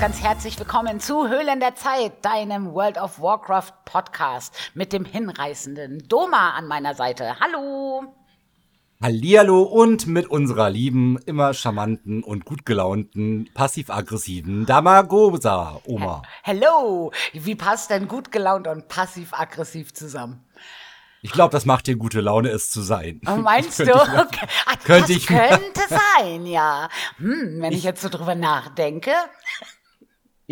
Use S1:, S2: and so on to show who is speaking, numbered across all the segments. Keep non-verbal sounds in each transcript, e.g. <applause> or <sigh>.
S1: ganz, herzlich willkommen zu Höhlen der Zeit, deinem World of Warcraft Podcast mit dem hinreißenden Doma an meiner Seite. Hallo!
S2: Hallihallo und mit unserer lieben, immer charmanten und gut gelaunten, passiv-aggressiven Damagosa, Oma.
S1: Hello! Wie passt denn gut gelaunt und passiv-aggressiv zusammen?
S2: Ich glaube, das macht dir gute Laune, es zu sein.
S1: Oh, meinst du?
S2: Ich
S1: Okay. Ah,
S2: könnte
S1: das
S2: ich
S1: könnte sein, ja. Hm, wenn ich jetzt so drüber nachdenke.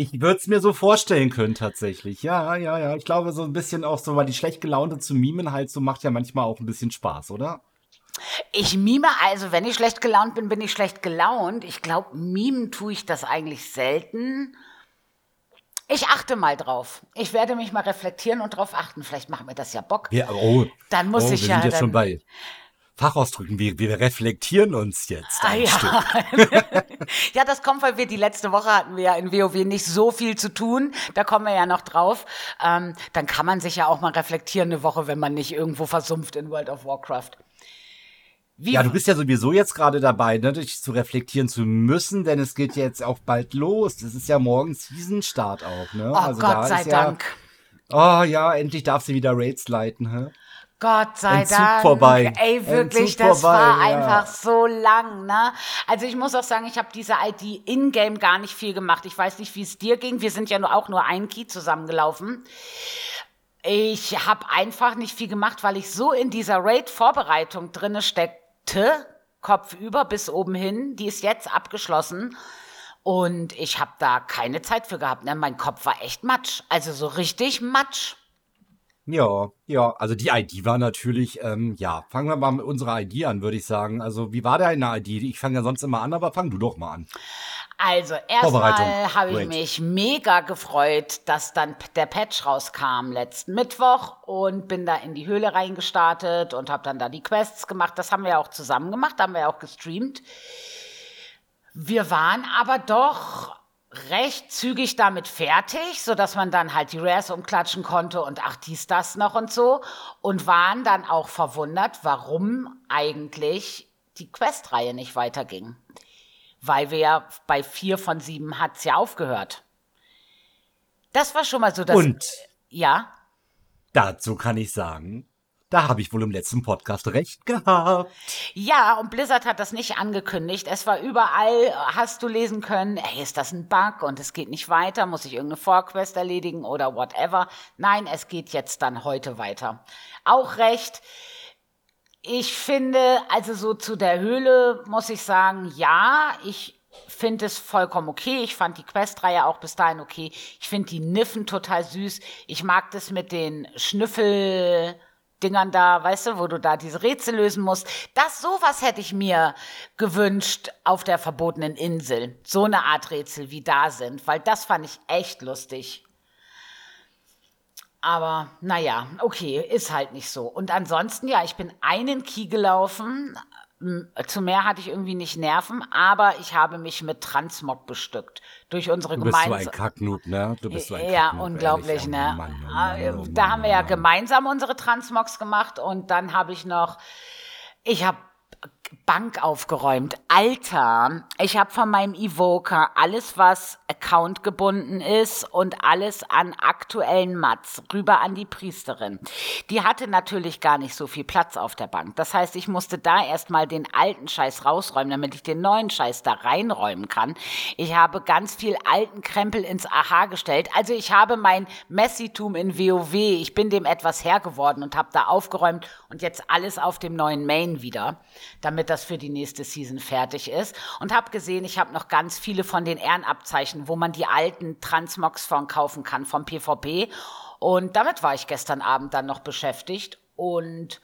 S2: Ich würde es mir so vorstellen können, tatsächlich. Ja, ja, ja. Ich glaube, so ein bisschen auch so, weil die schlecht gelaunte zu mimen halt so macht ja manchmal auch ein bisschen Spaß, oder?
S1: Ich mime, also wenn ich schlecht gelaunt bin, bin ich schlecht gelaunt. Ich glaube, mimen tue ich das eigentlich selten. Ich achte mal drauf. Ich werde mich mal reflektieren und drauf achten. Vielleicht macht mir das ja Bock.
S2: Ja, oh.
S1: Dann muss
S2: oh,
S1: ich
S2: wir
S1: ja
S2: sind ja
S1: dann-
S2: schon bei Fachausdrücken. Wir, wir reflektieren uns jetzt.
S1: Ah,
S2: ein
S1: ja.
S2: Stück. <laughs>
S1: ja, das kommt, weil wir die letzte Woche hatten wir ja in WoW nicht so viel zu tun. Da kommen wir ja noch drauf. Ähm, dann kann man sich ja auch mal reflektieren eine Woche, wenn man nicht irgendwo versumpft in World of Warcraft. Wie,
S2: Ja, du bist ja sowieso jetzt gerade dabei, ne, dich zu reflektieren zu müssen, denn es geht ja jetzt auch bald los. Das ist ja morgen Season-Start auch, ne?
S1: oh Gott sei
S2: ist ja,
S1: Dank.
S2: Oh ja, endlich darf sie wieder Raids leiten, hä?
S1: Gott sei
S2: Entzug
S1: Dank.
S2: vorbei.
S1: Ey, wirklich,
S2: Entzug
S1: das
S2: vorbei,
S1: war
S2: ja.
S1: einfach so lang, ne? Also ich muss auch sagen, ich habe diese ID in-game gar nicht viel gemacht. Ich weiß nicht, wie es dir ging. Wir sind ja nur, auch nur ein Key zusammengelaufen. Ich habe einfach nicht viel gemacht, weil ich so in dieser Raid-Vorbereitung drinne steckte, kopfüber bis oben hin. Die ist jetzt abgeschlossen. Und ich habe da keine Zeit für gehabt. Ne? Mein Kopf war echt matsch. Also so richtig matsch.
S2: Ja, ja, also die ID war natürlich, ähm, ja, fangen wir mal mit unserer ID an, würde ich sagen. Also, wie war deine ID? Ich fange ja sonst immer an, aber fang du doch mal an.
S1: Also erstmal habe ich mich mega gefreut, dass dann der Patch rauskam letzten Mittwoch und bin da in die Höhle reingestartet und habe dann da die Quests gemacht. Das haben wir ja auch zusammen gemacht, haben wir ja auch gestreamt. Wir waren aber doch recht zügig damit fertig, so dass man dann halt die Rares umklatschen konnte und ach dies das noch und so und waren dann auch verwundert, warum eigentlich die Questreihe nicht weiterging weil wir ja bei vier von sieben hat's ja aufgehört. Das war schon mal so das.
S2: Und
S1: ja,
S2: dazu kann ich sagen, da habe ich wohl im letzten Podcast recht gehabt.
S1: ja, und Blizzard hat das nicht angekündigt. Es war überall, hast du lesen können, ey, ist das ein Bug und es geht nicht weiter, muss ich irgendeine Vorquest erledigen oder whatever. Nein, es geht jetzt dann heute weiter. Auch recht. Ich finde, also so zu der Höhle muss ich sagen, ja, ich finde es vollkommen okay. Ich fand die Questreihe auch bis dahin okay. Ich finde die Niffen total süß. Ich mag das mit den Schnüffeldingern da, weißt du, wo du da diese Rätsel lösen musst. Das sowas hätte ich mir gewünscht auf der verbotenen Insel. So eine Art Rätsel wie da sind, weil das fand ich echt lustig. Aber naja, okay, ist halt nicht so. Und ansonsten, ja, ich bin einen Key gelaufen. Zu mehr hatte ich irgendwie nicht Nerven, aber ich habe mich mit Transmog bestückt. Durch unsere
S2: Du bist so ein
S1: gemeinsame.
S2: Kacknoob, ne? Du bist so ein
S1: Ja,
S2: Kacknoob,
S1: unglaublich,
S2: ehrlich. Oh
S1: ne?
S2: Mann, oh
S1: Ah,
S2: Mann, oh
S1: da
S2: Mann,
S1: haben wir
S2: oh
S1: ja
S2: Mann.
S1: gemeinsam unsere Transmogs gemacht und dann habe ich noch, ich habe Bank aufgeräumt. Alter, ich habe von meinem Evoker alles, was Account gebunden ist und alles an aktuellen Mats rüber an die Priesterin. Die hatte natürlich gar nicht so viel Platz auf der Bank. Das heißt, ich musste da erstmal den alten Scheiß rausräumen, damit ich den neuen Scheiß da reinräumen kann. Ich habe ganz viel alten Krempel ins Aha gestellt. Also ich habe mein Messitum in WoW, ich bin dem etwas Herr geworden und habe da aufgeräumt und jetzt alles auf dem neuen Main wieder, damit das für die nächste Season fertig ist. Und habe gesehen, ich habe noch ganz viele von den Ehrenabzeichen, wo man die alten Transmogs von kaufen kann vom PvP. Und damit war ich gestern Abend dann noch beschäftigt und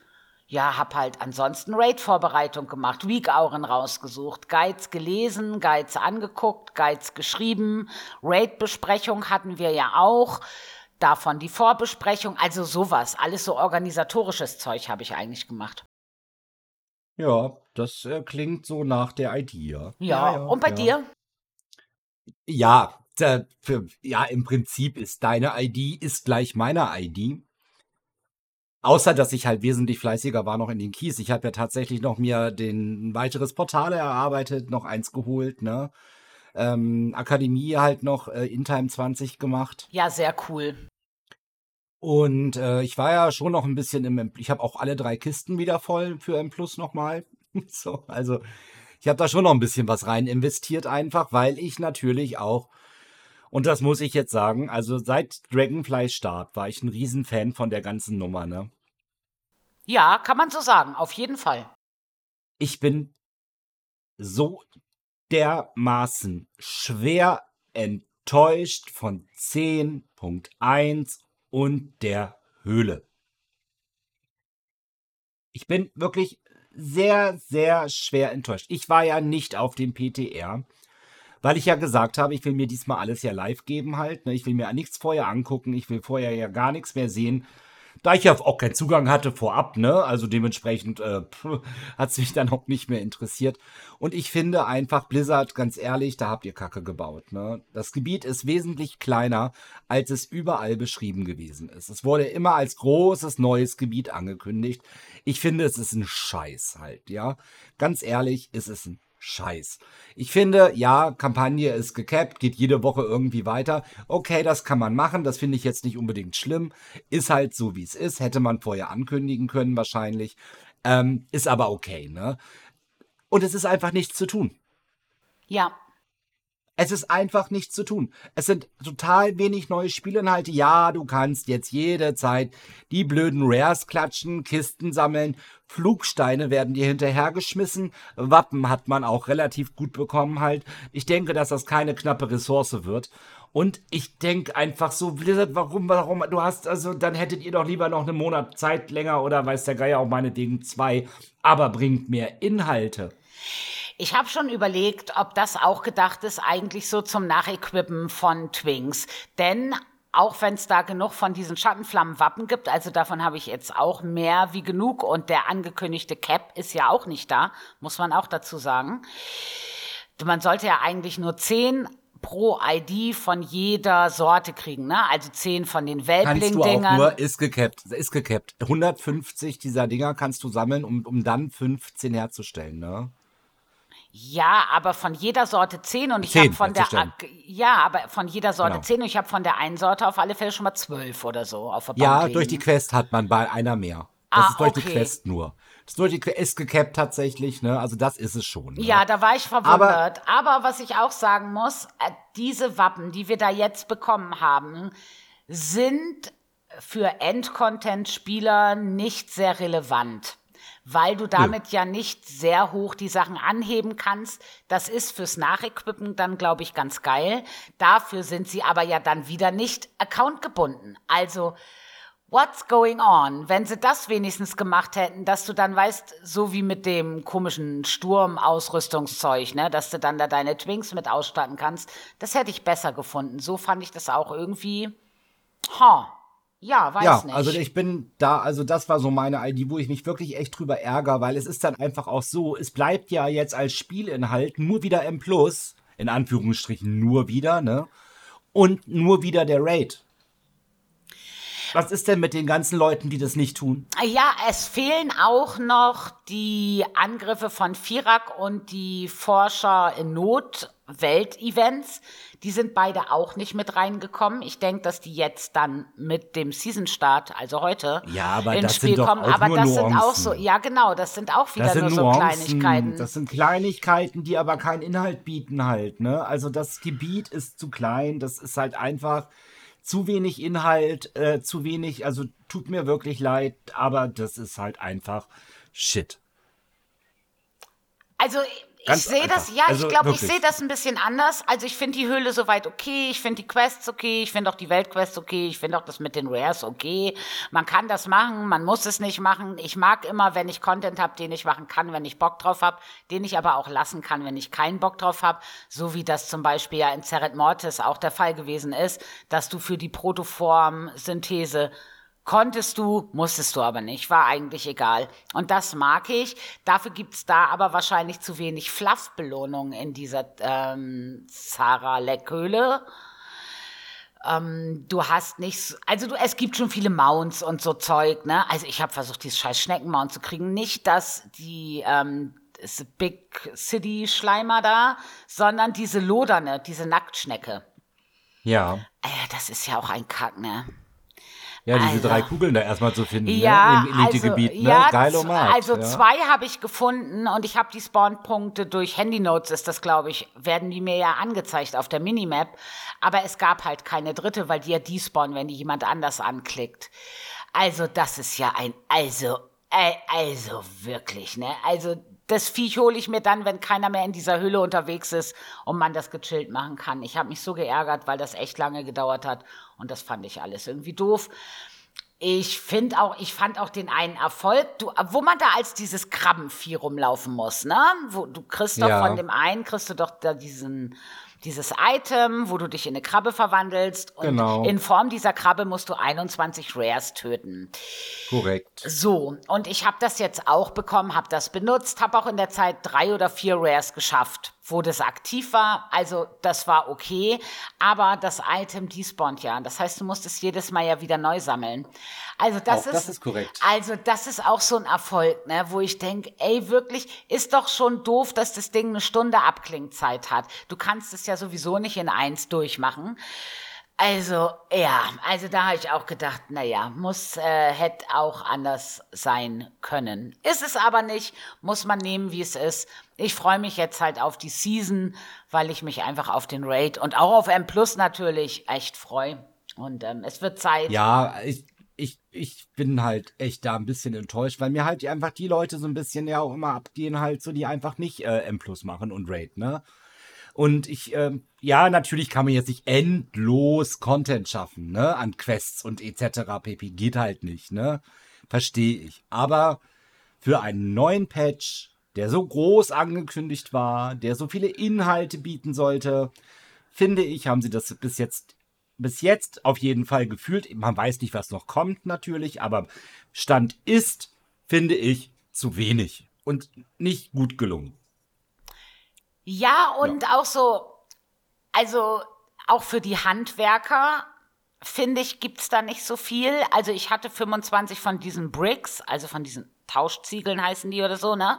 S1: ja, hab halt ansonsten Raid-Vorbereitung gemacht, Week-Auren rausgesucht, Guides gelesen, Guides angeguckt, Guides geschrieben, Raid-Besprechung hatten wir ja auch, davon die Vorbesprechung, also sowas, alles so organisatorisches Zeug habe ich eigentlich gemacht.
S2: Ja, das äh, klingt so nach der ID, ja.
S1: Ja, und bei
S2: ja.
S1: dir?
S2: Ja, da, für, ja, im Prinzip ist deine ID ist gleich meiner ID. Außer, dass ich halt wesentlich fleißiger war noch in den Keys. Ich habe ja tatsächlich noch mir den ein weiteres Portal erarbeitet, noch eins geholt, ne? ähm, Akademie halt noch äh, in Time 20 gemacht.
S1: Ja, sehr cool.
S2: Und äh, ich war ja schon noch ein bisschen im, M ich habe auch alle drei Kisten wieder voll für M Plus nochmal. <laughs> so, also ich habe da schon noch ein bisschen was rein investiert einfach, weil ich natürlich auch und das muss ich jetzt sagen, also seit Dragonfly Start war ich ein Riesenfan von der ganzen Nummer, ne?
S1: Ja, kann man so sagen, auf jeden Fall.
S2: Ich bin so dermaßen schwer enttäuscht von 10.1 und der Höhle. Ich bin wirklich sehr, sehr schwer enttäuscht. Ich war ja nicht auf dem PTR, weil ich ja gesagt habe, ich will mir diesmal alles ja live geben halt. Ne? Ich will mir nichts vorher angucken, ich will vorher ja gar nichts mehr sehen. Da ich ja auch keinen Zugang hatte vorab, ne, also dementsprechend äh, hat es mich dann auch nicht mehr interessiert. Und ich finde einfach, Blizzard, ganz ehrlich, da habt ihr Kacke gebaut. Ne? Das Gebiet ist wesentlich kleiner, als es überall beschrieben gewesen ist. Es wurde immer als großes neues Gebiet angekündigt. Ich finde, es ist ein Scheiß halt, ja. Ganz ehrlich, es ist ein Scheiß. Ich finde, ja, Kampagne ist gecapped, geht jede Woche irgendwie weiter. Okay, das kann man machen, das finde ich jetzt nicht unbedingt schlimm. Ist halt so, wie es ist. Hätte man vorher ankündigen können, wahrscheinlich. Ähm, ist aber okay, ne? Und es ist einfach nichts zu tun.
S1: Ja,
S2: es ist einfach nichts zu tun. Es sind total wenig neue Spielinhalte. Ja, du kannst jetzt jederzeit die blöden Rares klatschen, Kisten sammeln, Flugsteine werden dir hinterhergeschmissen, Wappen hat man auch relativ gut bekommen halt. Ich denke, dass das keine knappe Ressource wird. Und ich denke einfach so, Blizzard, warum, warum, du hast, also, dann hättet ihr doch lieber noch einen Monat Zeit länger oder weiß der Geier auch meinetwegen zwei, aber bringt mehr Inhalte.
S1: Ich habe schon überlegt, ob das auch gedacht ist, eigentlich so zum Nachequippen von Twinks. Denn auch wenn es da genug von diesen Schattenflammenwappen gibt, also davon habe ich jetzt auch mehr wie genug und der angekündigte Cap ist ja auch nicht da, muss man auch dazu sagen. Man sollte ja eigentlich nur zehn pro ID von jeder Sorte kriegen, ne? Also zehn von den Welbling-Dingern.
S2: Kannst du auch nur, ist gecapped, ist gecapped. 150 dieser Dinger kannst du sammeln, um, um dann 15 herzustellen, ne?
S1: Ja, aber von jeder Sorte 10 und ich habe von der ja, aber von jeder Sorte genau. 10 und ich habe von der einen Sorte auf alle Fälle schon mal 12 oder so auf der
S2: Bank Ja, liegen. durch die Quest hat man bei einer mehr. Das ah, ist durch okay. die Quest nur. Das ist durch die Quest ist gecapped tatsächlich, ne? Also das ist es schon. Ne?
S1: Ja, da war ich verwundert. Aber, aber was ich auch sagen muss, äh, diese Wappen, die wir da jetzt bekommen haben, sind für Endcontent-Spieler nicht sehr relevant weil du damit ja. ja nicht sehr hoch die Sachen anheben kannst. Das ist fürs Nachequippen dann, glaube ich, ganz geil. Dafür sind sie aber ja dann wieder nicht accountgebunden. Also, what's going on? Wenn sie das wenigstens gemacht hätten, dass du dann weißt, so wie mit dem komischen Sturmausrüstungszeug, ne, dass du dann da deine Twinks mit ausstatten kannst, das hätte ich besser gefunden. So fand ich das auch irgendwie, ha, ja, weiß ja, nicht.
S2: also ich bin da, also das war so meine ID, wo ich mich wirklich echt drüber ärgere, weil es ist dann einfach auch so, es bleibt ja jetzt als Spielinhalt nur wieder M+, in Anführungsstrichen nur wieder, ne? Und nur wieder der Raid. Was ist denn mit den ganzen Leuten, die das nicht tun?
S1: Ja, es fehlen auch noch die Angriffe von Firak und die Forscher in Not Welt-Events. Die sind beide auch nicht mit reingekommen. Ich denke, dass die jetzt dann mit dem Season-Start, also heute,
S2: ja, aber ins das Spiel sind doch kommen.
S1: Aber
S2: nur
S1: das
S2: Nuancen.
S1: sind auch so, ja genau, das sind auch wieder nur so Nuancen, Kleinigkeiten.
S2: Das sind Kleinigkeiten, die aber keinen Inhalt bieten halt. Ne? Also das Gebiet ist zu klein, das ist halt einfach zu wenig Inhalt, äh, zu wenig, also tut mir wirklich leid, aber das ist halt einfach Shit.
S1: Also ich sehe das, ja, also ich glaube, ich sehe das ein bisschen anders. Also ich finde die Höhle soweit okay, ich finde die Quests okay, ich finde auch die Weltquests okay, ich finde auch das mit den Rares okay. Man kann das machen, man muss es nicht machen. Ich mag immer, wenn ich Content habe, den ich machen kann, wenn ich Bock drauf habe, den ich aber auch lassen kann, wenn ich keinen Bock drauf habe. So wie das zum Beispiel ja in Zerret Mortis auch der Fall gewesen ist, dass du für die Protoform-Synthese Konntest du, musstest du aber nicht, war eigentlich egal. Und das mag ich. Dafür gibt's da aber wahrscheinlich zu wenig Fluff-Belohnung in dieser ähm, Sarah Leckhöhle. Ähm, du hast nichts, also du, es gibt schon viele Mounts und so Zeug, ne? Also ich habe versucht, dieses scheiß Schneckenmount zu kriegen. Nicht, dass die ähm, Big City Schleimer da, sondern diese Loderne, diese Nacktschnecke.
S2: Ja.
S1: Äh, das ist ja auch ein Kack, ne?
S2: Ja, diese
S1: Also-
S2: drei Kugeln da erstmal zu finden,
S1: Ja,
S2: ne? Im Elitegebiet,
S1: also,
S2: ne?
S1: ja,
S2: Geilomat.
S1: z- also
S2: ja.
S1: zwei habe ich gefunden und ich habe die Spawnpunkte durch Handynotes, ist das glaube ich, werden die mir ja angezeigt auf der Minimap. Aber es gab halt keine dritte, weil die ja die spawnen, wenn die jemand anders anklickt. Also das ist ja ein, also, also wirklich, ne? Also das Viech hole ich mir dann, wenn keiner mehr in dieser Höhle unterwegs ist und man das gechillt machen kann. Ich habe mich so geärgert, weil das echt lange gedauert hat und das fand ich alles irgendwie doof. Ich finde auch, ich fand auch den einen Erfolg, du, wo man da als dieses Krabbenvieh rumlaufen muss, ne? Wo du kriegst doch
S2: Ja.
S1: von dem einen kriegst du doch da diesen dieses Item, wo du dich in eine Krabbe verwandelst und
S2: Genau.
S1: in Form dieser Krabbe musst du 21 Rares töten.
S2: Korrekt.
S1: So, und ich habe das jetzt auch bekommen, habe das benutzt, habe auch in der Zeit drei oder vier Rares geschafft, wo das aktiv war. Also das war okay, aber das Item despawnt ja. Das heißt, du musst es jedes Mal ja wieder neu sammeln. Also das,
S2: Auch
S1: ist,
S2: das ist korrekt.
S1: Also das ist auch so ein Erfolg, ne, wo ich denke, ey, wirklich, ist doch schon doof, dass das Ding eine Stunde Abklingzeit hat. Du kannst es ja sowieso nicht in eins durchmachen. Also, ja, also da habe ich auch gedacht, naja, muss, äh, hätte auch anders sein können. Ist es aber nicht, muss man nehmen, wie es ist. Ich freue mich jetzt halt auf die Season, weil ich mich einfach auf den Raid und auch auf M Plus natürlich echt freue. Und ähm, es wird Zeit.
S2: Ja, ich, ich, ich bin halt echt da ein bisschen enttäuscht, weil mir halt einfach die Leute so ein bisschen ja auch immer abgehen, halt so, die einfach nicht äh, M Plus machen und Raid, ne? Und ich, ähm, ja, natürlich kann man jetzt nicht endlos Content schaffen, ne? An Quests und etc. pp. Geht halt nicht, ne? Verstehe ich. Aber für einen neuen Patch, der so groß angekündigt war, der so viele Inhalte bieten sollte, finde ich, haben sie das bis jetzt, bis jetzt auf jeden Fall gefühlt. Man weiß nicht, was noch kommt natürlich, aber Stand ist, finde ich, zu wenig und nicht gut gelungen.
S1: Ja, und auch so, also auch für die Handwerker, finde ich, gibt's da nicht so viel. Also ich hatte 25 von diesen Bricks, also von diesen Tauschziegeln heißen die oder so, ne?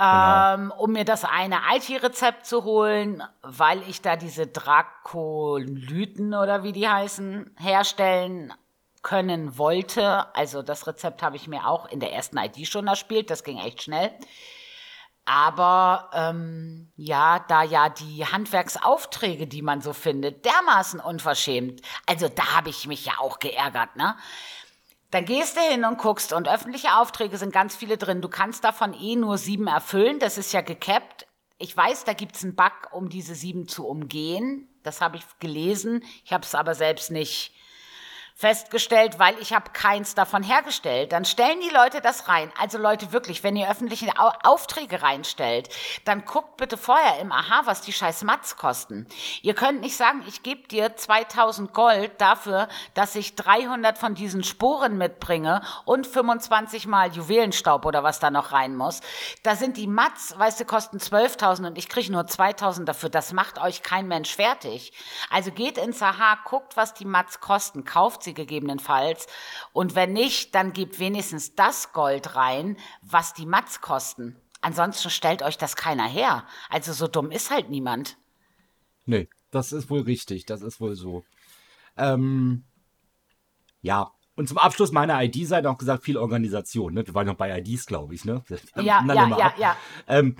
S1: Ähm, um mir das eine IT-Rezept zu holen, weil ich da diese Drakolyten oder wie die heißen, herstellen können wollte. Also das Rezept habe ich mir auch in der ersten ID schon erspielt, das ging echt schnell. Aber ähm, ja, da ja die Handwerksaufträge, die man so findet, dermaßen unverschämt. Also da habe ich mich ja auch geärgert, ne? Dann gehst du hin und guckst und öffentliche Aufträge sind ganz viele drin. Du kannst davon eh nur sieben erfüllen. Das ist ja gecapped. Ich weiß, da gibt's einen Bug, um diese sieben zu umgehen. Das habe ich gelesen. Ich habe es aber selbst nicht festgestellt, weil ich habe keins davon hergestellt. Dann stellen die Leute das rein. Also Leute, wirklich, wenn ihr öffentliche Au Aufträge reinstellt, dann guckt bitte vorher im Aha, was die scheiß Mats kosten. Ihr könnt nicht sagen, ich gebe dir 2000 Gold dafür, dass ich 300 von diesen Sporen mitbringe und 25 mal Juwelenstaub oder was da noch rein muss. Da sind die Mats, weißt du, kosten 12.000 und ich kriege nur 2000 dafür. Das macht euch kein Mensch fertig. Also geht ins Aha, guckt, was die Mats kosten, kauft sie gegebenenfalls. Und wenn nicht, dann gebt wenigstens das Gold rein, was die Mats kosten. Ansonsten stellt euch das keiner her. Also so dumm ist halt niemand.
S2: Nee, das ist wohl richtig, das ist wohl so. Ähm, ja, und zum Abschluss meiner ID-Seite auch gesagt, viel Organisation. Ne? Wir waren noch bei IDs, glaube ich. Ne?
S1: Ja, ja, ja,
S2: ab.
S1: ja.
S2: Ähm,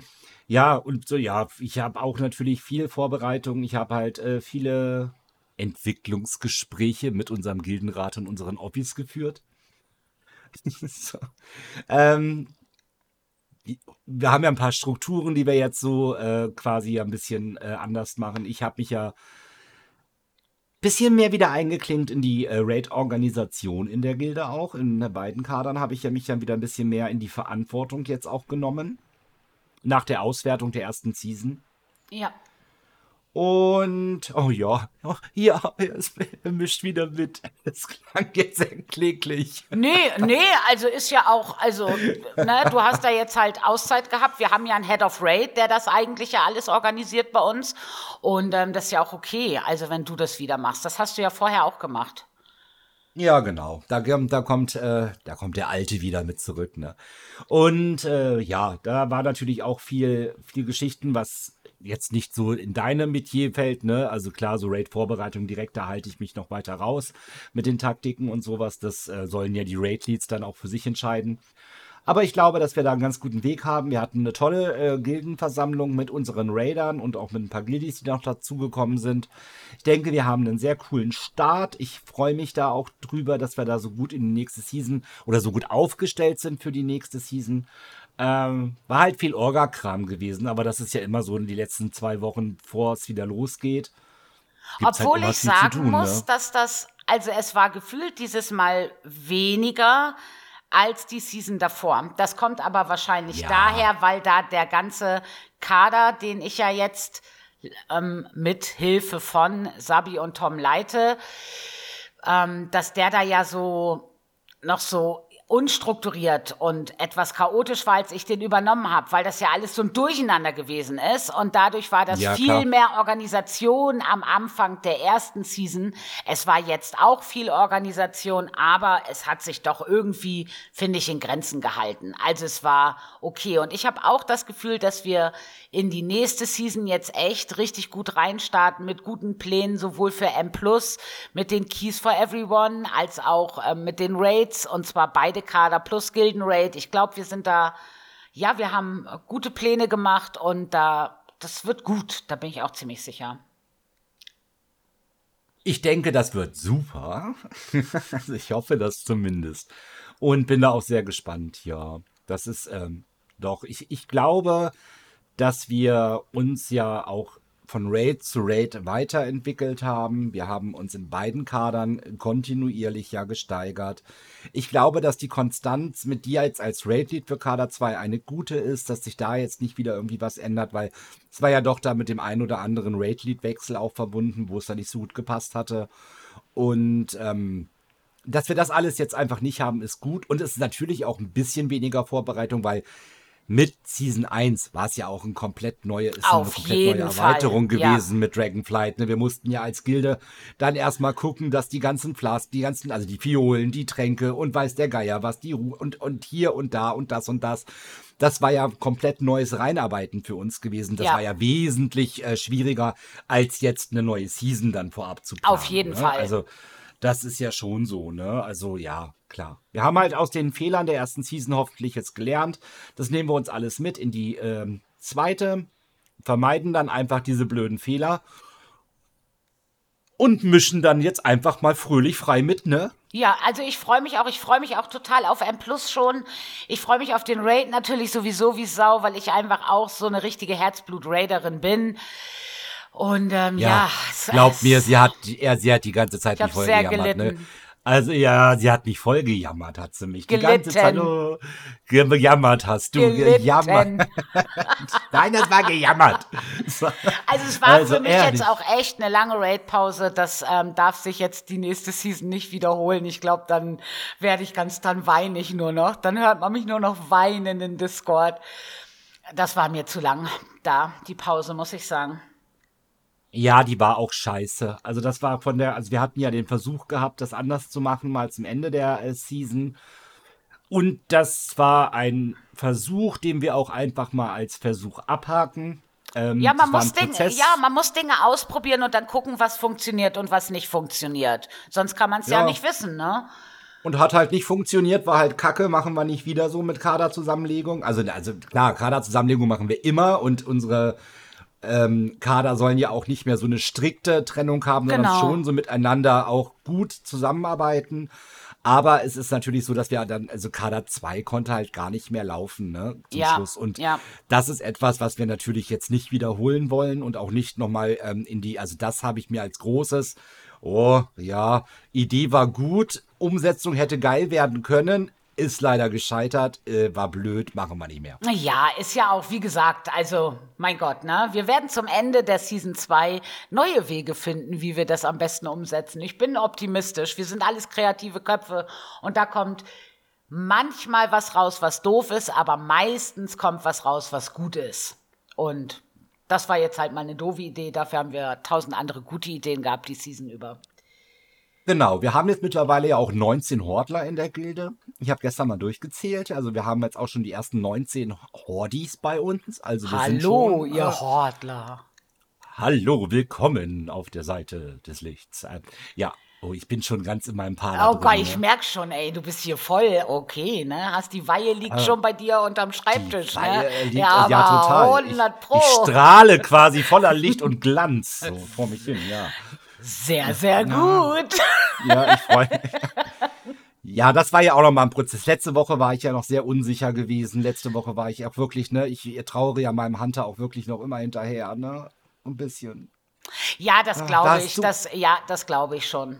S2: ja, und so, ja, ich habe auch natürlich viel Vorbereitung. Ich habe halt äh, viele Entwicklungsgespräche mit unserem Gildenrat und unseren Office geführt. <laughs> so. ähm, wir haben ja ein paar Strukturen, die wir jetzt so äh, quasi ein bisschen äh, anders machen. Ich habe mich ja ein bisschen mehr wieder eingeklinkt in die äh, Raid-Organisation in der Gilde auch. In den beiden Kadern habe ich ja mich dann wieder ein bisschen mehr in die Verantwortung jetzt auch genommen. Nach der Auswertung der ersten Season.
S1: Ja.
S2: Und, oh ja, oh, ja, es mischt wieder mit. Es klang jetzt sehr kläglich.
S1: Nee, nee, also ist ja auch, also, ne, du hast da jetzt halt Auszeit gehabt. Wir haben ja einen Head of Raid, der das eigentlich ja alles organisiert bei uns. Und ähm, das ist ja auch okay, also wenn du das wieder machst. Das hast du ja vorher auch gemacht.
S2: Ja, genau. Da, da kommt, äh, da kommt der Alte wieder mit zurück, ne? Und äh, ja, da war natürlich auch viel, viel Geschichten, was jetzt nicht so in deinem Metier fällt, ne? Also klar, so Raid-Vorbereitung direkt, da halte ich mich noch weiter raus mit den Taktiken und sowas. Das äh, sollen ja die Raid-Leads dann auch für sich entscheiden. Aber ich glaube, dass wir da einen ganz guten Weg haben. Wir hatten eine tolle äh, Gildenversammlung mit unseren Raidern und auch mit ein paar Gildis, die noch dazugekommen sind. Ich denke, wir haben einen sehr coolen Start. Ich freue mich da auch drüber, dass wir da so gut in die nächste Season oder so gut aufgestellt sind für die nächste Season. Ähm, war halt viel Orga-Kram gewesen, aber das ist ja immer so in die letzten zwei Wochen, bevor es wieder losgeht.
S1: Halt Obwohl halt ich sagen tun, muss, ne? dass das, also es war gefühlt dieses Mal weniger als die Season davor. Das kommt aber wahrscheinlich ja. daher, weil da der ganze Kader, den ich ja jetzt ähm, mit Hilfe von Sabi und Tom leite, ähm, dass der da ja so noch so unstrukturiert und etwas chaotisch war, als ich den übernommen habe, weil das ja alles so ein Durcheinander gewesen ist und dadurch war das ja, viel klar. mehr Organisation am Anfang der ersten Season. Es war jetzt auch viel Organisation, aber es hat sich doch irgendwie, finde ich, in Grenzen gehalten. Also es war okay und ich habe auch das Gefühl, dass wir in die nächste Season jetzt echt richtig gut reinstarten mit guten Plänen, sowohl für M+, mit den Keys for Everyone, als auch äh, mit den Raids, und zwar beide Kader plus Gilden-Raid. Ich glaube, wir sind da, ja, wir haben gute Pläne gemacht und da, das wird gut, da bin ich auch ziemlich sicher.
S2: Ich denke, das wird super. <laughs> also ich hoffe das zumindest. Und bin da auch sehr gespannt, ja. Das ist, ähm, doch, ich, ich glaube, dass wir uns ja auch von Raid zu Raid weiterentwickelt haben. Wir haben uns in beiden Kadern kontinuierlich ja gesteigert. Ich glaube, dass die Konstanz mit dir jetzt als Raid-Lead für Kader 2 eine gute ist, dass sich da jetzt nicht wieder irgendwie was ändert, weil es war ja doch da mit dem ein oder anderen Raid-Lead-Wechsel auch verbunden, wo es da nicht so gut gepasst hatte. Und ähm, dass wir das alles jetzt einfach nicht haben, ist gut. Und es ist natürlich auch ein bisschen weniger Vorbereitung, weil mit Season 1 war es ja auch ein komplett neue, ist eine komplett neue Erweiterung Fall. gewesen ja. mit Dragonflight. Ne? Wir mussten ja als Gilde dann erstmal gucken, dass die ganzen Flasks, die ganzen, also die Fiolen, die Tränke und weiß der Geier was, die Ruhe und, und hier und da und das und das. Das war ja komplett neues Reinarbeiten für uns gewesen. Das ja. war ja wesentlich äh, schwieriger, als jetzt eine neue Season dann vorab zu planen.
S1: Auf jeden
S2: ne?
S1: Fall.
S2: Also das ist ja schon so, ne? Also ja, klar. Wir haben halt aus den Fehlern der ersten Season hoffentlich jetzt gelernt. Das nehmen wir uns alles mit in die ähm, zweite, vermeiden dann einfach diese blöden Fehler und mischen dann jetzt einfach mal fröhlich frei mit, ne?
S1: Ja, also ich freue mich auch, ich freue mich auch total auf M Plus schon. Ich freue mich auf den Raid natürlich sowieso wie Sau, weil ich einfach auch so eine richtige Herzblut-Raiderin bin. Und ähm, ja, ja
S2: glaubt mir, sie hat, er, sie hat die ganze Zeit nicht voll sehr gejammert, ne? Also ja, sie hat mich voll gejammert, hat sie mich. Gelitten. Die ganze Zeit oh, gejammert hast du. Gelitten. Gejammert. <laughs> Nein, das war gejammert.
S1: Also es war also für mich ehrlich. jetzt auch echt eine lange Raid-Pause. Das ähm, darf sich jetzt die nächste Season nicht wiederholen. Ich glaube, dann werde ich ganz dann weinig nur noch. Dann hört man mich nur noch weinen in Discord. Das war mir zu lang da, die Pause, muss ich sagen.
S2: Ja, die war auch scheiße. Also das war von der, also wir hatten ja den Versuch gehabt, das anders zu machen, mal zum Ende der äh, Season. Und das war ein Versuch, den wir auch einfach mal als Versuch abhaken.
S1: Ähm, ja, man muss Dinge, ja, man muss Dinge ausprobieren und dann gucken, was funktioniert und was nicht funktioniert. Sonst kann man es ja. ja. nicht wissen, ne?
S2: Und hat halt nicht funktioniert, war halt kacke, machen wir nicht wieder so mit Kaderzusammenlegung. Also, also klar, Kaderzusammenlegung machen wir immer und unsere ähm, Kader sollen ja auch nicht mehr so eine strikte Trennung haben, genau. sondern schon so miteinander auch gut zusammenarbeiten. Aber es ist natürlich so, dass wir dann, also Kader 2 konnte halt gar nicht mehr laufen, ne, zum ja, Schluss. Und ja. das ist etwas, was wir natürlich jetzt nicht wiederholen wollen und auch nicht nochmal ähm, in die, also das habe ich mir als großes, oh, ja, Idee war gut, Umsetzung hätte geil werden können, ist leider gescheitert, äh, war blöd, machen wir nicht mehr.
S1: Ja, ist ja auch, wie gesagt, also, mein Gott, ne? Wir werden zum Ende der Season 2 neue Wege finden, wie wir das am besten umsetzen. Ich bin optimistisch. Wir sind alles kreative Köpfe und da kommt manchmal was raus, was doof ist, aber meistens kommt was raus, was gut ist. Und das war jetzt halt mal eine doofe Idee. Dafür haben wir tausend andere gute Ideen gehabt die Season über.
S2: Genau, wir haben jetzt mittlerweile ja auch 19 Hordler in der Gilde. Ich habe gestern mal durchgezählt. Also wir haben jetzt auch schon die ersten 19 Hordis bei uns. Also wir sind
S1: Hallo,
S2: schon,
S1: ihr
S2: äh,
S1: Hordler.
S2: Hallo, willkommen auf der Seite des Lichts. Äh, ja, oh, ich bin schon ganz in meinem Paar.
S1: Oh Gott, ich merk schon, ey, du bist hier voll okay, ne? Hast die Weihe liegt schon bei dir unterm Schreibtisch, ne?
S2: liegt-
S1: ja,
S2: ja,
S1: aber
S2: total.
S1: 100 Pro.
S2: Ich strahle quasi voller Licht und Glanz so vor mich hin, ja. <laughs>
S1: sehr, sehr gut.
S2: Ja, ich freue mich. Ja, das war ja auch noch mal ein Prozess. Letzte Woche war ich ja noch sehr unsicher gewesen. Letzte Woche war ich auch wirklich, ne, ich trauere ja meinem Hunter auch wirklich noch immer hinterher, ne? Ein bisschen.
S1: Ja, das
S2: da
S1: glaube
S2: hast
S1: ich.
S2: du-
S1: Das, ja, das glaube ich schon.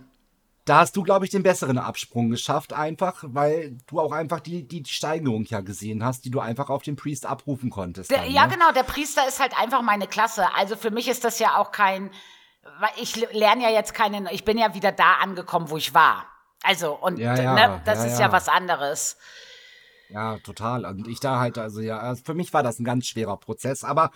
S2: Da hast du, glaube ich, den besseren Absprung geschafft, einfach, weil du auch einfach die, die Steigerung ja gesehen hast, die du einfach auf den Priest abrufen konntest.
S1: Der,
S2: dann,
S1: ja,
S2: ne?
S1: genau, der Priester ist halt einfach meine Klasse. Also für mich ist das ja auch kein, ich lerne ja jetzt keinen, ich bin ja wieder da angekommen, wo ich war. Also, und
S2: Ja, ja,
S1: ne, das
S2: ja,
S1: ist
S2: ja.
S1: was anderes.
S2: Ja, total. Und ich da halt, also ja, also für mich war das ein ganz schwerer Prozess, aber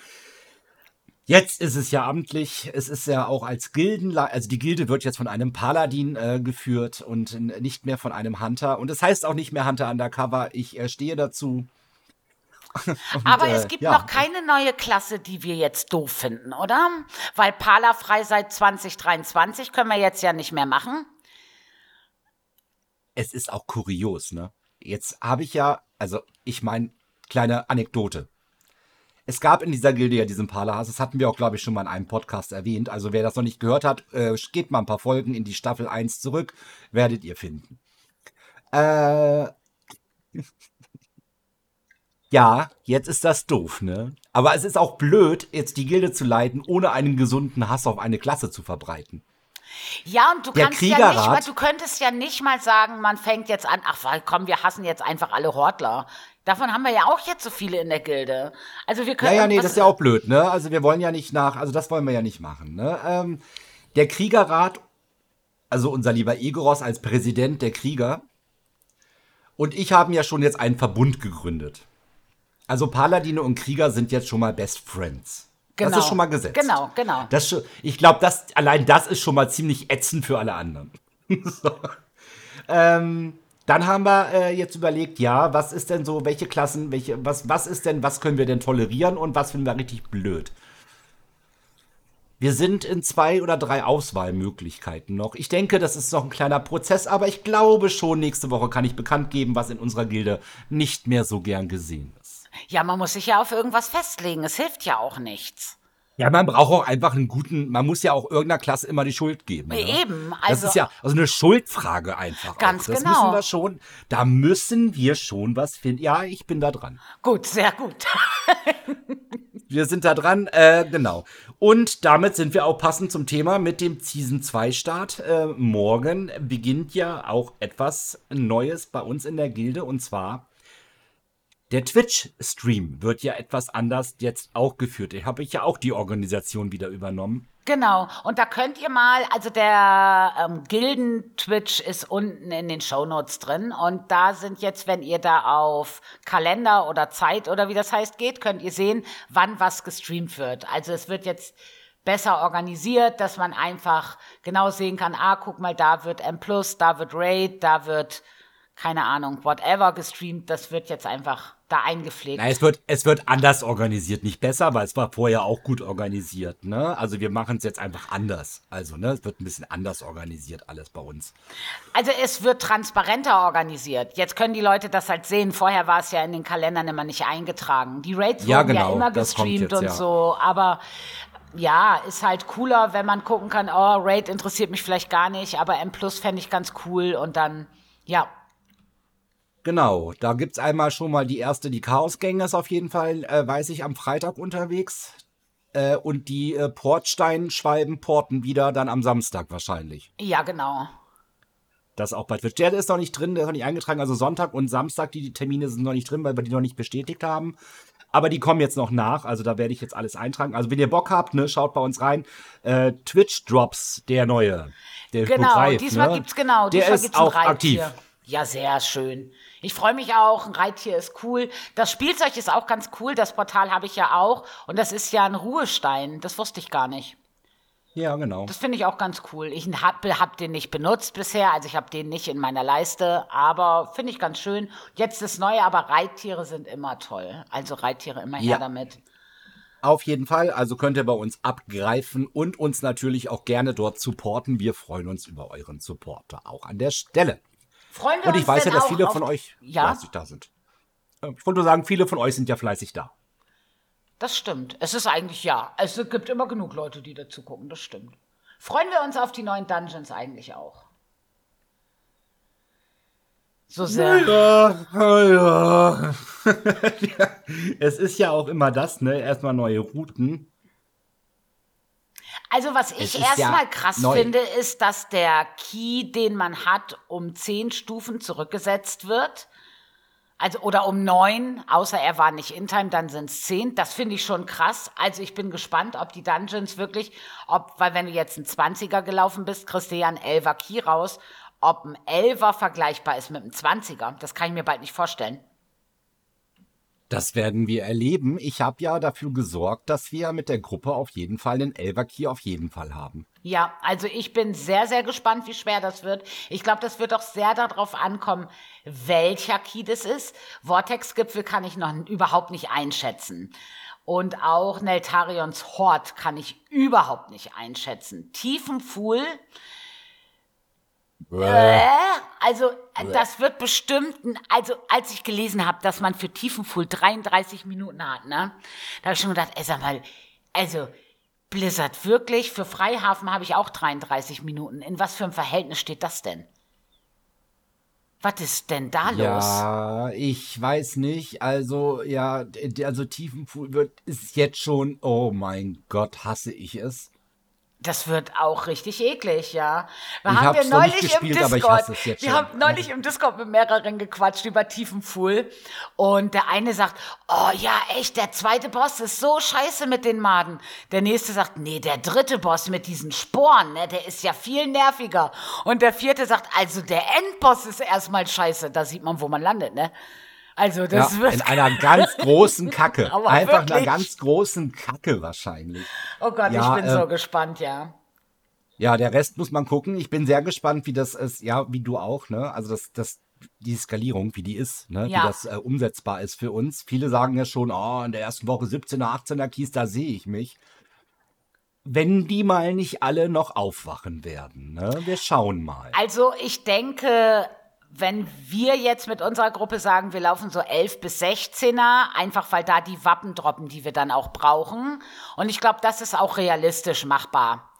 S2: jetzt ist es ja amtlich. Es ist ja auch als Gilden, also die Gilde wird jetzt von einem Paladin äh, geführt und nicht mehr von einem Hunter. Und es heißt auch nicht mehr Hunter Undercover. Ich äh, stehe dazu.
S1: Aber
S2: äh,
S1: es gibt
S2: ja.
S1: noch keine neue Klasse, die wir jetzt doof finden, oder? Weil Pala frei seit 2023 können wir jetzt ja nicht mehr machen.
S2: Es ist auch kurios, ne? Jetzt habe ich ja, also ich meine, kleine Anekdote. Es gab in dieser Gilde ja diesen Palahas, das hatten wir auch, glaube ich, schon mal in einem Podcast erwähnt. Also wer das noch nicht gehört hat, äh, geht mal ein paar Folgen in die Staffel 1 zurück, werdet ihr finden. Äh, ja, jetzt ist das doof, ne? Aber es ist auch blöd, jetzt die Gilde zu leiten, ohne einen gesunden Hass auf eine Klasse zu verbreiten.
S1: Ja, und du
S2: Der
S1: kannst ja nicht mal, du könntest ja nicht mal sagen, man fängt jetzt an, ach weil, komm, wir hassen jetzt einfach alle Hortler. Davon haben wir ja auch jetzt so viele in der Gilde. Also wir
S2: Ja,
S1: können.
S2: ja, nee,
S1: was-
S2: das ist ja auch blöd, ne? Also wir wollen ja nicht nach, also das wollen wir ja nicht machen, ne? Ähm, der Kriegerrat, also unser lieber Egoros als Präsident der Krieger und ich haben ja schon jetzt einen Verbund gegründet. Also Paladine und Krieger sind jetzt schon mal Best Friends.
S1: Genau.
S2: Das ist schon mal gesetzt.
S1: Genau, genau.
S2: Das, ich glaube, das allein das ist schon mal ziemlich ätzend für alle anderen. <laughs> so. ähm, dann haben wir äh, jetzt überlegt, ja, was ist denn so, welche Klassen, welche, was, was ist denn, was können wir denn tolerieren und was finden wir richtig blöd? Wir sind in zwei oder drei Auswahlmöglichkeiten noch. Ich denke, das ist noch ein kleiner Prozess, aber ich glaube schon, nächste Woche kann ich bekannt geben, was in unserer Gilde nicht mehr so gern gesehen.
S1: Ja, man muss sich ja auf irgendwas festlegen. Es hilft ja auch nichts.
S2: Ja, man braucht auch einfach einen guten, man muss ja auch irgendeiner Klasse immer die Schuld geben. Ne?
S1: Eben,
S2: das
S1: also-
S2: ist ja also eine Schuldfrage einfach.
S1: Ganz
S2: auch. Das
S1: genau.
S2: müssen wir schon, da müssen wir schon was finden. Ja, ich bin da dran.
S1: Gut, sehr gut. <laughs>
S2: Wir sind da dran, äh, genau. Und damit sind wir auch passend zum Thema mit dem Season 2 Start. Äh, morgen beginnt ja auch etwas Neues bei uns in der Gilde und zwar der Twitch-Stream wird ja etwas anders jetzt auch geführt. Da habe ich ja auch die Organisation wieder übernommen.
S1: Genau. Und da könnt ihr mal, also der ähm, Gilden-Twitch ist unten in den Shownotes drin. Und da sind jetzt, wenn ihr da auf Kalender oder Zeit oder wie das heißt geht, könnt ihr sehen, wann was gestreamt wird. Also es wird jetzt besser organisiert, dass man einfach genau sehen kann, ah, guck mal, da wird M+, da wird Raid, da wird, keine Ahnung, whatever gestreamt. Das wird jetzt einfach da eingepflegt.
S2: Na, es wird, es wird anders organisiert, nicht besser, weil es war vorher auch gut organisiert. Ne? Also wir machen es jetzt einfach anders. Also ne, es wird ein bisschen anders organisiert alles bei uns.
S1: Also es wird transparenter organisiert. Jetzt können die Leute das halt sehen. Vorher war es ja in den Kalendern immer nicht eingetragen. Die Raids
S2: Ja,
S1: wurden ja
S2: genau,
S1: immer
S2: das kommt
S1: gestreamt
S2: jetzt,
S1: und
S2: ja.
S1: so. Aber ja, ist halt cooler, wenn man gucken kann, oh, Raid interessiert mich vielleicht gar nicht, aber M Plus fände ich ganz cool. Und dann, ja,
S2: Genau, da gibt's einmal schon mal die erste, die Chaosgänge ist auf jeden Fall, äh, weiß ich, am Freitag unterwegs. Äh, und die äh, Portsteinschwalben porten wieder dann am Samstag wahrscheinlich.
S1: ja, genau.
S2: Das auch bei Twitch. Der ist noch nicht drin, der ist noch nicht eingetragen. Also Sonntag und Samstag, die, die Termine sind noch nicht drin, weil wir die noch nicht bestätigt haben. Aber die kommen jetzt noch nach, also da werde ich jetzt alles eintragen. Also wenn ihr Bock habt, ne, schaut bei uns rein. Äh, Twitch Drops, der neue. Der
S1: Genau,
S2: Begreif,
S1: diesmal
S2: ne?
S1: gibt's genau,
S2: Der
S1: diesmal
S2: ist
S1: gibt's
S2: auch aktiv.
S1: Reittier. Ja, sehr schön. Ich freue mich auch. Ein Reittier ist cool. Das Spielzeug ist auch ganz cool. Das Portal habe ich ja auch. Und das ist ja ein Ruhestein. Das wusste ich gar nicht.
S2: Ja, genau.
S1: Das finde ich auch ganz cool. Ich habe hab den nicht benutzt bisher, also ich habe den nicht in meiner Leiste, aber finde ich ganz schön. Jetzt das Neue, aber Reittiere sind immer toll. Also Reittiere immer her
S2: Ja.
S1: damit.
S2: Auf jeden Fall, also könnt ihr bei uns abgreifen und uns natürlich auch gerne dort supporten. Wir freuen uns über euren Supporter auch an der Stelle.
S1: Freuen wir
S2: Und ich
S1: uns
S2: weiß ja, dass viele von euch
S1: Ja,
S2: fleißig da sind. Äh, Ich wollte nur sagen, viele von euch sind ja fleißig da.
S1: das stimmt. Es ist eigentlich ja. Es gibt immer genug Leute, die dazu gucken, das stimmt. Freuen wir uns auf die neuen Dungeons eigentlich auch. So sehr.
S2: Ja, ja. <laughs> es ist ja auch immer das, ne? Erstmal neue Routen.
S1: Also was ich erstmal
S2: ja
S1: krass
S2: neu.
S1: finde, ist, dass der Key, den man hat, um zehn Stufen zurückgesetzt wird. Also oder um neun, außer er war nicht in Time, dann sind es zehn. Das finde ich schon krass. Also ich bin gespannt, ob die Dungeons wirklich, ob, weil wenn du jetzt ein 20er gelaufen bist, kriegst du ja einen 11er Key raus, ob ein 11er vergleichbar ist mit einem 20er. Das kann ich mir bald nicht vorstellen.
S2: Das werden wir erleben. Ich habe ja dafür gesorgt, dass wir mit der Gruppe auf jeden Fall einen Elver-Key auf jeden Fall haben.
S1: Ja, also ich bin sehr, sehr gespannt, wie schwer das wird. Ich glaube, das wird auch sehr darauf ankommen, welcher Key das ist. Vortex-Gipfel kann ich noch überhaupt nicht einschätzen. Und auch Neltarions Hort kann ich überhaupt nicht einschätzen. Tiefenfuhl, äh, also äh, das wird bestimmt, also als ich gelesen habe, dass man für Tiefenfuhl 33 Minuten hat, ne, da habe ich schon gedacht, ey, sag mal, also Blizzard wirklich, für Freihafen habe ich auch 33 Minuten. In was für einem Verhältnis steht das denn? Was ist denn da los?
S2: Ja, ich weiß nicht. Also, ja, also Tiefenfuhl wird ist jetzt schon. Oh mein Gott, hasse ich es.
S1: Das wird auch richtig eklig, ja. Wir
S2: Ich
S1: haben wir neulich
S2: gespielt,
S1: im Discord, wir
S2: schon.
S1: haben neulich im Discord mit mehreren gequatscht über Tiefenfuhl und der eine sagt, oh ja, echt, der zweite Boss ist so scheiße mit den Maden. Der nächste sagt, nee, der dritte Boss mit diesen Sporen, ne, der ist ja viel nerviger. Und der vierte sagt, also der Endboss ist erstmal scheiße. Da sieht man, wo man landet, ne? Also das
S2: Ja,
S1: wird
S2: in einer ganz großen Kacke. <laughs>
S1: Aber
S2: Einfach einer
S1: wirklich.
S2: ganz großen Kacke wahrscheinlich.
S1: Oh Gott,
S2: Ja,
S1: ich bin
S2: äh,
S1: so gespannt, ja.
S2: Ja, der Rest muss man gucken. Ich bin sehr gespannt, wie das ist, ja, wie du auch, ne? Also das, das, die Skalierung, wie die ist, ne?
S1: Ja.
S2: Wie das äh, umsetzbar ist für uns. Viele sagen ja schon, oh, in der ersten Woche 17er, 18er Keys, da sehe ich mich. Wenn die mal nicht alle noch aufwachen werden, ne? Wir schauen mal.
S1: Also ich denke, wenn wir jetzt mit unserer Gruppe sagen, wir laufen so 11 bis 16er, einfach weil da die Wappen droppen, die wir dann auch brauchen. Und ich glaube, das ist auch realistisch machbar.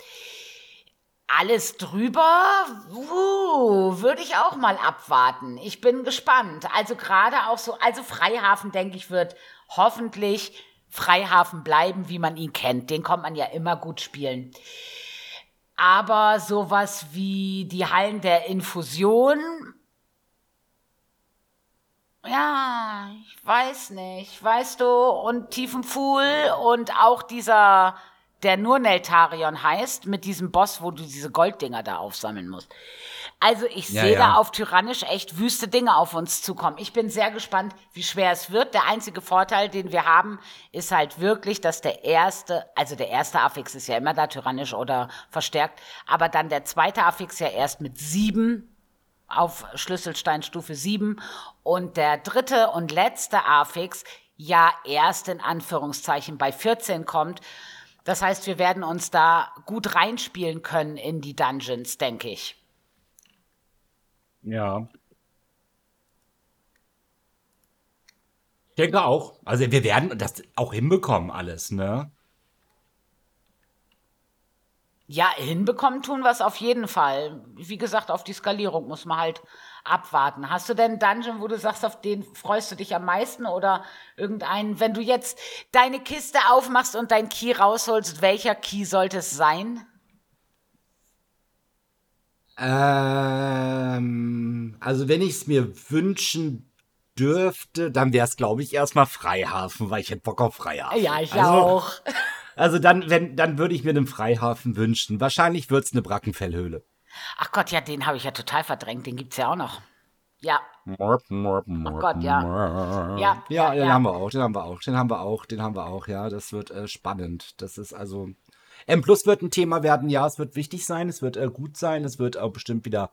S1: Alles drüber, uh, würde ich auch mal abwarten. Ich bin gespannt. Also gerade auch so, also Freihafen, denke ich, wird hoffentlich Freihafen bleiben, wie man ihn kennt. Den kommt man ja immer gut spielen. Aber sowas wie die Hallen der Infusion, ja, ich weiß nicht, weißt du, und Tiefenfuhl und auch dieser, der nur Neltarion heißt, mit diesem Boss, wo du diese Golddinger da aufsammeln musst. Also ich
S2: Ja,
S1: sehe
S2: ja.
S1: da auf Tyrannisch echt wüste Dinge auf uns zukommen. Ich bin sehr gespannt, wie schwer es wird. Der einzige Vorteil, den wir haben, ist halt wirklich, dass der erste, also der erste Affix ist ja immer da, Tyrannisch oder verstärkt, aber dann der zweite Affix ja erst mit sieben auf Schlüsselsteinstufe 7 und der dritte und letzte Affix ja erst in Anführungszeichen bei 14 kommt. Das heißt, wir werden uns da gut reinspielen können in die Dungeons, denke ich.
S2: Ja. Ich denke auch. Also wir werden das auch hinbekommen, alles, ne?
S1: Ja, hinbekommen tun wir es auf jeden Fall. Wie gesagt, auf die Skalierung muss man halt abwarten. Hast du denn einen Dungeon, wo du sagst, auf den freust du dich am meisten oder irgendeinen, wenn du jetzt deine Kiste aufmachst und dein Key rausholst, welcher Key sollte es sein?
S2: Ähm, also wenn ich es mir wünschen dürfte, dann wäre es, glaube ich, erstmal Freihafen, weil ich hätte Bock auf Freihafen.
S1: Ja, ich
S2: also,
S1: auch.
S2: Also dann, wenn, dann würde ich mir einen Freihafen wünschen. Wahrscheinlich wird es eine Brackenfellhöhle.
S1: Ach Gott, ja, den habe ich ja total verdrängt. Den gibt's ja auch noch. Ja,
S2: Oh
S1: Gott, ja. Ja,
S2: Ja, den
S1: ja.
S2: haben wir auch, den haben wir auch, den haben wir auch, den haben wir auch, ja. Das wird äh, spannend. Das ist also. M Plus wird ein Thema werden, ja, es wird wichtig sein, es wird äh, gut sein, es wird auch bestimmt wieder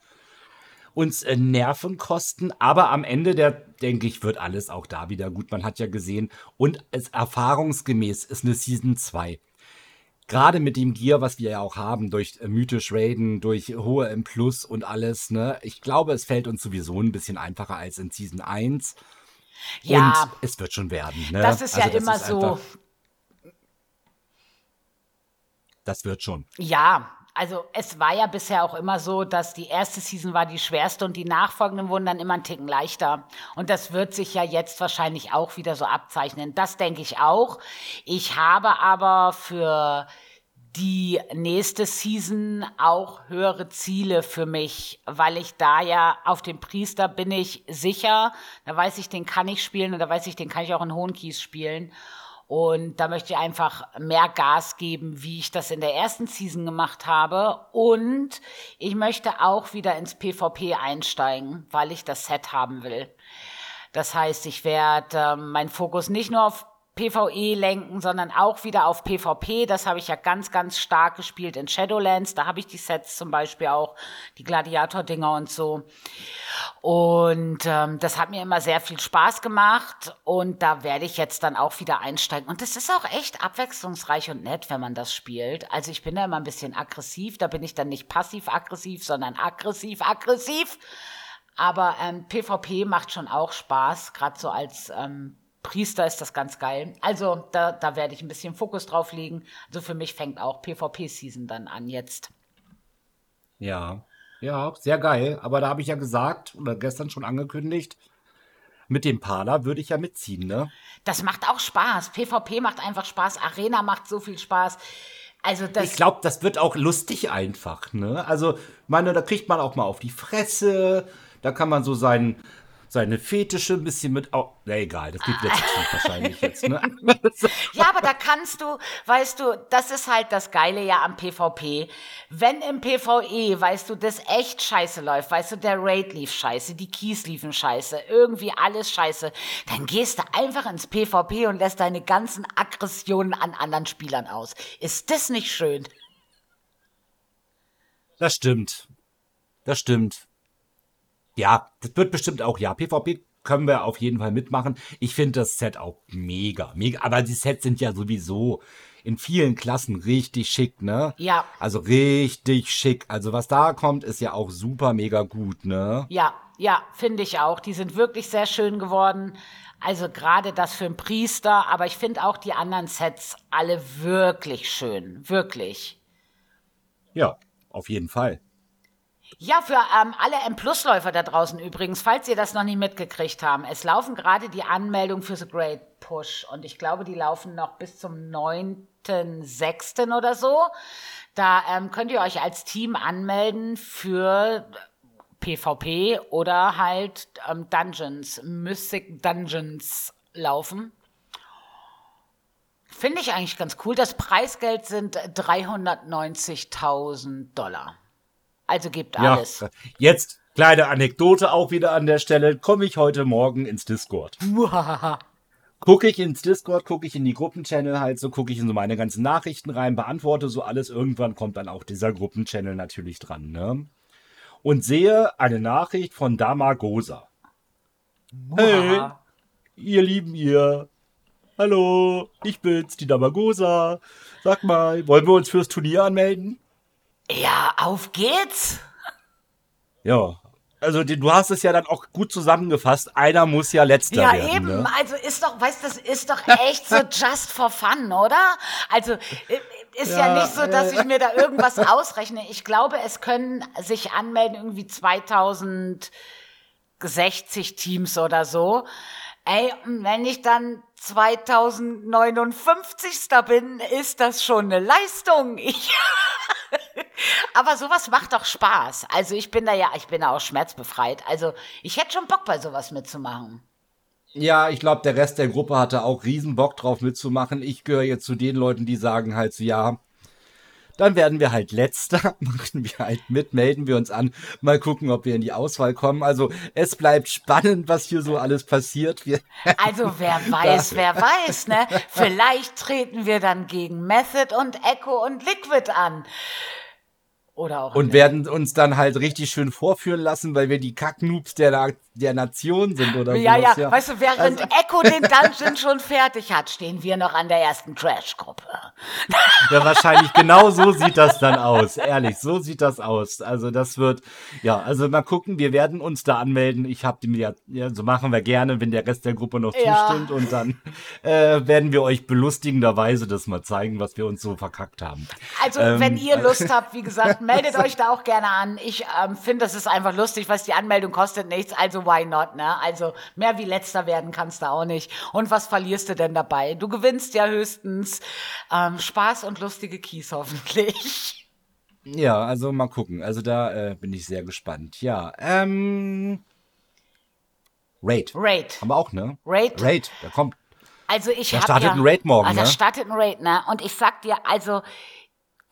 S2: uns äh, Nerven kosten, aber am Ende der, denke ich, wird alles auch da wieder gut. Man hat ja gesehen und es erfahrungsgemäß ist eine Season 2 gerade mit dem Gear, was wir ja auch haben, durch äh, mythisch Raiden, durch hohe M Plus und alles, ne, ich glaube, es fällt uns sowieso ein bisschen einfacher als in Season 1. Ja. Und es wird schon werden. Ne?
S1: Das ist also, ja das immer ist so.
S2: das wird schon.
S1: Ja, also es war ja bisher auch immer so, dass die erste Season war die schwerste und die nachfolgenden wurden dann immer einen Ticken leichter. Und das wird sich ja jetzt wahrscheinlich auch wieder so abzeichnen. Das denke ich auch. Ich habe aber für die nächste Season auch höhere Ziele für mich, weil ich da ja auf dem Priester bin ich sicher. Da weiß ich, den kann ich spielen und da weiß ich, den kann ich auch in Hohen Kies spielen. Und da möchte ich einfach mehr Gas geben, wie ich das in der ersten Season gemacht habe. Und ich möchte auch wieder ins PvP einsteigen, weil ich das Set haben will. Das heißt, ich werde äh, meinen Fokus nicht nur auf PvE lenken, sondern auch wieder auf PvP. Das habe ich ja ganz, ganz stark gespielt in Shadowlands. Da habe ich die Sets zum Beispiel auch, die Gladiator-Dinger und so. Und ähm, das hat mir immer sehr viel Spaß gemacht und da werde ich jetzt dann auch wieder einsteigen. Und das ist auch echt abwechslungsreich und nett, wenn man das spielt. Also ich bin da immer ein bisschen aggressiv. Da bin ich dann nicht passiv-aggressiv, sondern aggressiv-aggressiv. Aber ähm, PvP macht schon auch Spaß, gerade so als ähm, Priester ist das ganz geil. Also da, da werde ich ein bisschen Fokus drauf legen. Also für mich fängt auch PvP-Season dann an jetzt.
S2: Ja, ja, sehr geil. Aber da habe ich ja gesagt oder gestern schon angekündigt, mit dem Parler würde ich ja mitziehen, ne?
S1: Das macht auch Spaß. PvP macht einfach Spaß. Arena macht so viel Spaß. Also das
S2: ich glaube, das wird auch lustig einfach, ne? Also, meine, da kriegt man auch mal auf die Fresse. Da kann man so seinen, seine Fetische ein bisschen mit. Oh, na egal, das wieder zu tief wahrscheinlich jetzt. Ne? <laughs>
S1: ja, aber da kannst du, weißt du, das ist halt das Geile ja am PvP. Wenn im PvE, weißt du, das echt scheiße läuft, weißt du, der Raid lief scheiße, die Keys liefen scheiße, irgendwie alles scheiße, dann gehst du einfach ins PvP und lässt deine ganzen Aggressionen an anderen Spielern aus. Ist das nicht schön?
S2: Das stimmt. Das stimmt. Ja, das wird bestimmt auch, ja, PvP können wir auf jeden Fall mitmachen. Ich finde das Set auch mega, mega. Aber die Sets sind ja sowieso in vielen Klassen richtig schick, ne?
S1: Ja.
S2: Also richtig schick. Also was da kommt, ist ja auch super mega gut, ne?
S1: Ja, ja, finde ich auch. Die sind wirklich sehr schön geworden. Also gerade das für einen Priester, aber ich finde auch die anderen Sets alle wirklich schön. Wirklich.
S2: Ja, auf jeden Fall.
S1: Ja, für ähm, alle M-Plus-Läufer da draußen übrigens, falls ihr das noch nicht mitgekriegt haben, es laufen gerade die Anmeldungen für The Great Push und ich glaube, die laufen noch bis zum 9.6. oder so. Da ähm, könnt ihr euch als Team anmelden für PvP oder halt ähm, Dungeons, Mystic Dungeons laufen. Finde ich eigentlich ganz cool. Das Preisgeld sind 390.000 Dollar. Also gibt alles. Ja,
S2: jetzt kleine Anekdote auch wieder an der Stelle. Komme ich heute Morgen ins Discord. <laughs> gucke ich ins Discord, gucke ich in die Gruppenchannel halt so, gucke ich in so meine ganzen Nachrichten rein, beantworte so alles. Irgendwann kommt dann auch dieser Gruppenchannel natürlich dran, ne? Und sehe eine Nachricht von Damagosa. Hey, ihr Lieben, ihr. Hallo, ich bin's, die Damagosa. Sag mal, wollen wir uns fürs Turnier anmelden?
S1: Ja, auf geht's.
S2: Ja, also du hast es ja dann auch gut zusammengefasst. Einer muss ja letzter ja, werden. Ja, eben.
S1: Ne? Also ist doch, weißt du, das ist doch <laughs> echt so just for fun, oder? Also ist ja, ja nicht so, dass ich mir da irgendwas <laughs> ausrechne. Ich glaube, es können sich anmelden irgendwie 2060 Teams oder so. Ey, wenn ich dann 2059. bin, ist das schon eine Leistung. <laughs> Ich Aber sowas macht doch Spaß. Also ich bin da ja, ich bin da auch schmerzbefreit. Also ich hätte schon Bock bei sowas mitzumachen.
S2: Ja, ich glaube, der Rest der Gruppe hatte auch riesen Bock drauf mitzumachen. Ich gehöre jetzt zu den Leuten, die sagen halt so, ja, dann werden wir halt letzter, <laughs> machen wir halt mit, melden wir uns an, mal gucken, ob wir in die Auswahl kommen. Also es bleibt spannend, was hier so alles passiert. Wir <laughs>
S1: also wer <laughs> weiß, wer weiß, ne? Vielleicht treten wir dann gegen Method und Echo und Liquid an. Oder auch.
S2: Und werden uns dann halt richtig schön vorführen lassen, weil wir die Kacknoobs der, der Nation sind oder so.
S1: Ja, ja, ja, weißt du, während also, Echo den Dungeon schon fertig hat, stehen wir noch an der ersten Trash-Gruppe. <laughs>
S2: Ja, wahrscheinlich genau so sieht das dann aus. Ehrlich, so sieht das aus. Also das wird, ja, also mal gucken, wir werden uns da anmelden. Ich habe die mir, ja, so machen wir gerne, wenn der Rest der Gruppe noch ja. zustimmt. Und dann äh, werden wir euch belustigenderweise das mal zeigen, was wir uns so verkackt haben.
S1: Also, ähm, wenn ihr Lust habt, wie gesagt, <laughs> meldet euch da auch gerne an. Ich ähm, finde, das ist einfach lustig, was die Anmeldung kostet nichts. Also why not, ne? Also mehr wie letzter werden kannst du auch nicht. Und was verlierst du denn dabei? Du gewinnst ja höchstens ähm, Spaß und lustige Keys hoffentlich.
S2: Ja, also mal gucken. Also da äh, bin ich sehr gespannt. Ja, ähm. Raid.
S1: Raid.
S2: Haben wir auch, ne?
S1: Raid.
S2: Raid, da kommt.
S1: Also ich
S2: da
S1: hab
S2: startet
S1: ja,
S2: ein Raid morgen,
S1: also
S2: ne?
S1: Da startet ein Raid, ne? Und ich sag dir, also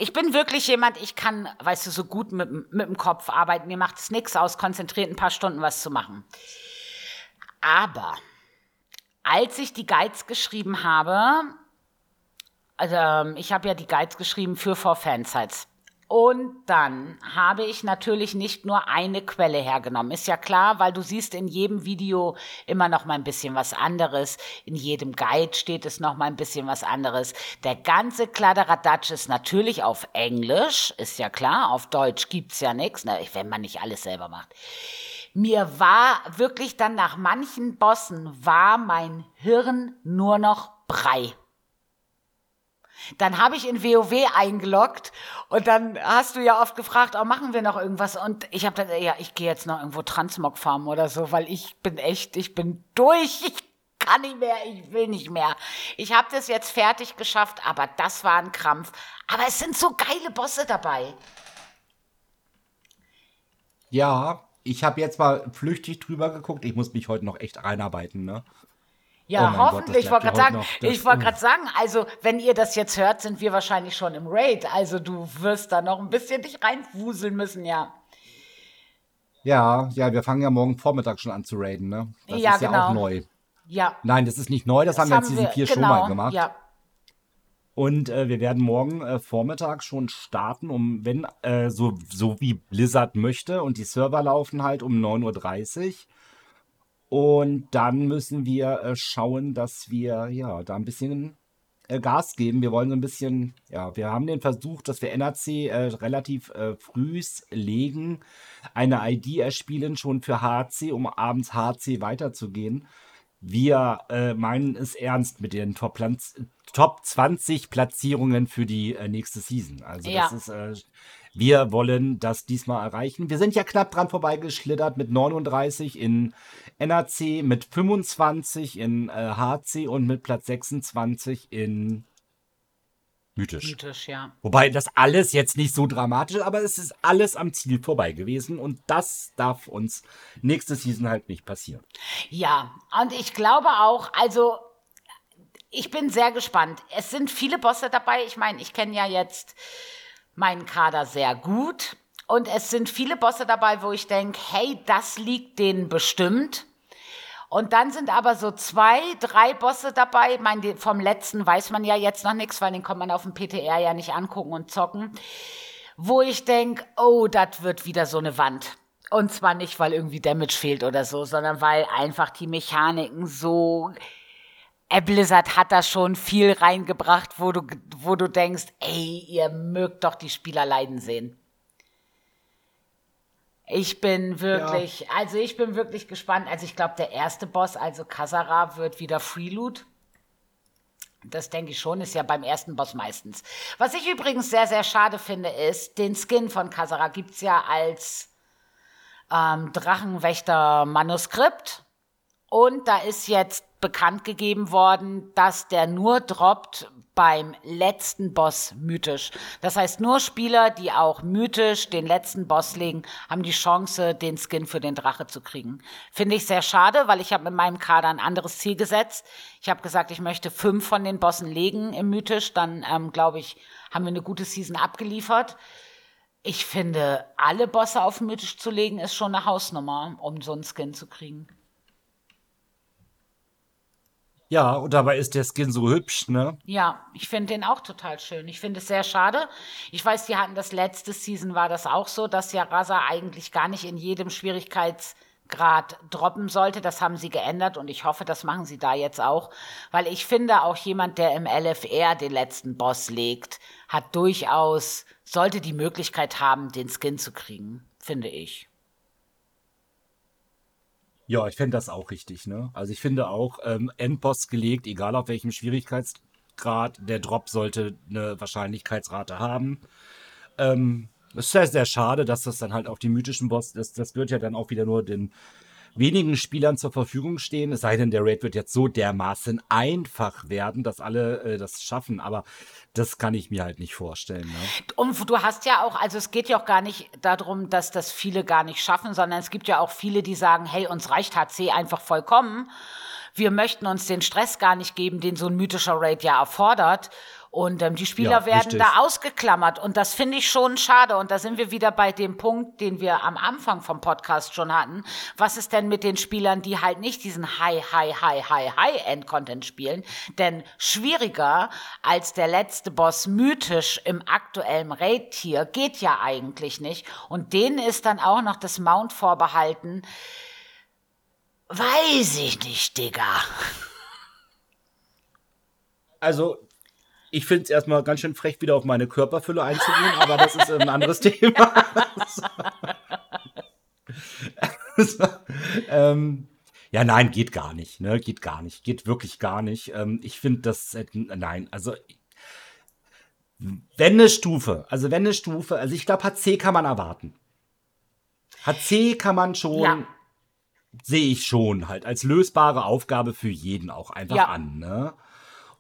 S1: ich bin wirklich jemand, ich kann, weißt du, so gut mit, mit dem Kopf arbeiten. Mir macht es nichts aus, konzentriert ein paar Stunden was zu machen. Aber als ich die Guides geschrieben habe, also ähm, ich habe ja die Guides geschrieben für For Fansites. Und dann habe ich natürlich nicht nur eine Quelle hergenommen. Ist ja klar, weil du siehst in jedem Video immer noch mal ein bisschen was anderes. In jedem Guide steht es noch mal ein bisschen was anderes. Der ganze Kladderadatsch ist natürlich auf Englisch, ist ja klar. Auf Deutsch gibt's ja nichts, ne, wenn man nicht alles selber macht. Mir war wirklich dann nach manchen Bossen war mein Hirn nur noch Brei. Dann habe ich in WoW eingeloggt und dann hast du ja oft gefragt, oh, machen wir noch irgendwas? Und ich habe dann, ja, ich gehe jetzt noch irgendwo Transmog farmen oder so, weil ich bin echt, ich bin durch, ich kann nicht mehr, ich will nicht mehr. Ich habe das jetzt fertig geschafft, aber das war ein Krampf. Aber es sind so geile Bosse dabei.
S2: Ja, ich habe jetzt mal flüchtig drüber geguckt. Ich muss mich heute noch echt einarbeiten, ne?
S1: Ja, oh hoffentlich. Gott, ich wollte gerade sagen, ich wollte gerade sagen, also wenn ihr das jetzt hört, sind wir wahrscheinlich schon im Raid. Also du wirst da noch ein bisschen dich reinwuseln müssen, ja.
S2: Ja, ja, wir fangen ja morgen Vormittag schon an zu raiden, ne? Das
S1: ja,
S2: ist ja
S1: genau.
S2: auch neu.
S1: Ja.
S2: Nein, das ist nicht neu, das, das haben wir jetzt diesen vier genau, schon mal gemacht.
S1: Ja.
S2: Und äh, wir werden morgen äh, Vormittag schon starten, um, wenn, äh, so, so wie Blizzard möchte, und die Server laufen halt um 9.30 Uhr. Und dann müssen wir äh, schauen, dass wir ja da ein bisschen äh, Gas geben. Wir wollen so ein bisschen, ja, wir haben den Versuch, dass wir NRC äh, relativ äh, frühs legen, eine ID erspielen schon für HC, um abends HC weiterzugehen. Wir äh, meinen es ernst mit den Top, Top 20 Platzierungen für die äh, nächste Season. Also ja. das ist äh, wir wollen das diesmal erreichen. Wir sind ja knapp dran vorbeigeschlittert mit 39 in NAC, mit 25 in äh, HC und mit Platz 26 in Mythisch.
S1: Mythisch, ja.
S2: Wobei das alles jetzt nicht so dramatisch ist, aber es ist alles am Ziel vorbei gewesen und das darf uns nächste Season halt nicht passieren.
S1: Ja, und ich glaube auch, also ich bin sehr gespannt. Es sind viele Bosse dabei. Ich meine, ich kenne ja jetzt meinen Kader sehr gut. Und es sind viele Bosse dabei, wo ich denke, hey, das liegt denen bestimmt. Und dann sind aber so zwei, drei Bosse dabei. Ich meine, vom letzten weiß man ja jetzt noch nichts, weil den kann man auf dem PTR ja nicht angucken und zocken. Wo ich denke, oh, das wird wieder so eine Wand. Und zwar nicht, weil irgendwie Damage fehlt oder so, sondern weil einfach die Mechaniken so Blizzard hat da schon viel reingebracht, wo du, wo du denkst, ey, ihr mögt doch die Spieler leiden sehen. Ich bin wirklich, ja. also ich bin wirklich gespannt. Also ich glaube, der erste Boss, also Kasara, wird wieder Freeloot. Das denke ich schon, ist ja beim ersten Boss meistens. Was ich übrigens sehr, sehr schade finde, ist, den Skin von Kasara gibt es ja als ähm, Drachenwächter-Manuskript. Und da ist jetzt bekannt gegeben worden, dass der nur droppt beim letzten Boss mythisch. Das heißt, nur Spieler, die auch mythisch den letzten Boss legen, haben die Chance, den Skin für den Drache zu kriegen. Finde ich sehr schade, weil ich habe mit meinem Kader ein anderes Ziel gesetzt. Ich habe gesagt, ich möchte fünf von den Bossen legen im mythisch. Dann, ähm, glaube ich, haben wir eine gute Season abgeliefert. Ich finde, alle Bosse auf mythisch zu legen, ist schon eine Hausnummer, um so einen Skin zu kriegen.
S2: Ja, und dabei ist der Skin so hübsch, ne?
S1: Ja, ich finde den auch total schön. Ich finde es sehr schade. Ich weiß, die hatten das letzte Season, war das auch so, dass ja Rasa eigentlich gar nicht in jedem Schwierigkeitsgrad droppen sollte. Das haben sie geändert und ich hoffe, das machen sie da jetzt auch. Weil ich finde, auch jemand, der im LFR den letzten Boss legt, hat durchaus, sollte die Möglichkeit haben, den Skin zu kriegen, finde ich.
S2: Ja, ich fände das auch richtig, ne? Also ich finde auch, ähm, Endboss gelegt, egal auf welchem Schwierigkeitsgrad, der Drop sollte eine Wahrscheinlichkeitsrate haben. Ähm, es ist sehr, sehr schade, dass das dann halt auf die mythischen Boss, das, das wird ja dann auch wieder nur den wenigen Spielern zur Verfügung stehen. Es sei denn, der Raid wird jetzt so dermaßen einfach werden, dass alle äh, das schaffen. Aber das kann ich mir halt nicht vorstellen. Ne?
S1: Und du hast ja auch, also es geht ja auch gar nicht darum, dass das viele gar nicht schaffen, sondern es gibt ja auch viele, die sagen, hey, uns reicht HC einfach vollkommen. Wir möchten uns den Stress gar nicht geben, den so ein mythischer Raid ja erfordert. Und ähm, die Spieler ja, werden richtig. da ausgeklammert. Und das finde ich schon schade. Und da sind wir wieder bei dem Punkt, den wir am Anfang vom Podcast schon hatten. Was ist denn mit den Spielern, die halt nicht diesen High, High, High, High, High-End-Content spielen? Denn schwieriger als der letzte Boss mythisch im aktuellen Raid-Tier geht ja eigentlich nicht. Und denen ist dann auch noch das Mount vorbehalten. Weiß ich nicht, Digga.
S2: Also, ich finde es erstmal ganz schön frech, wieder auf meine Körperfülle einzugehen, aber das ist ein anderes <laughs> Thema. ähm, ja, nein, geht gar nicht. Ne? Geht gar nicht. Geht wirklich gar nicht. Ähm, ich finde das, äh, nein, also wenn eine Stufe, also wenn eine Stufe, also ich glaube, HC kann man erwarten. HC kann man schon, ja. sehe ich schon halt, als lösbare Aufgabe für jeden auch einfach ja. an. Ne?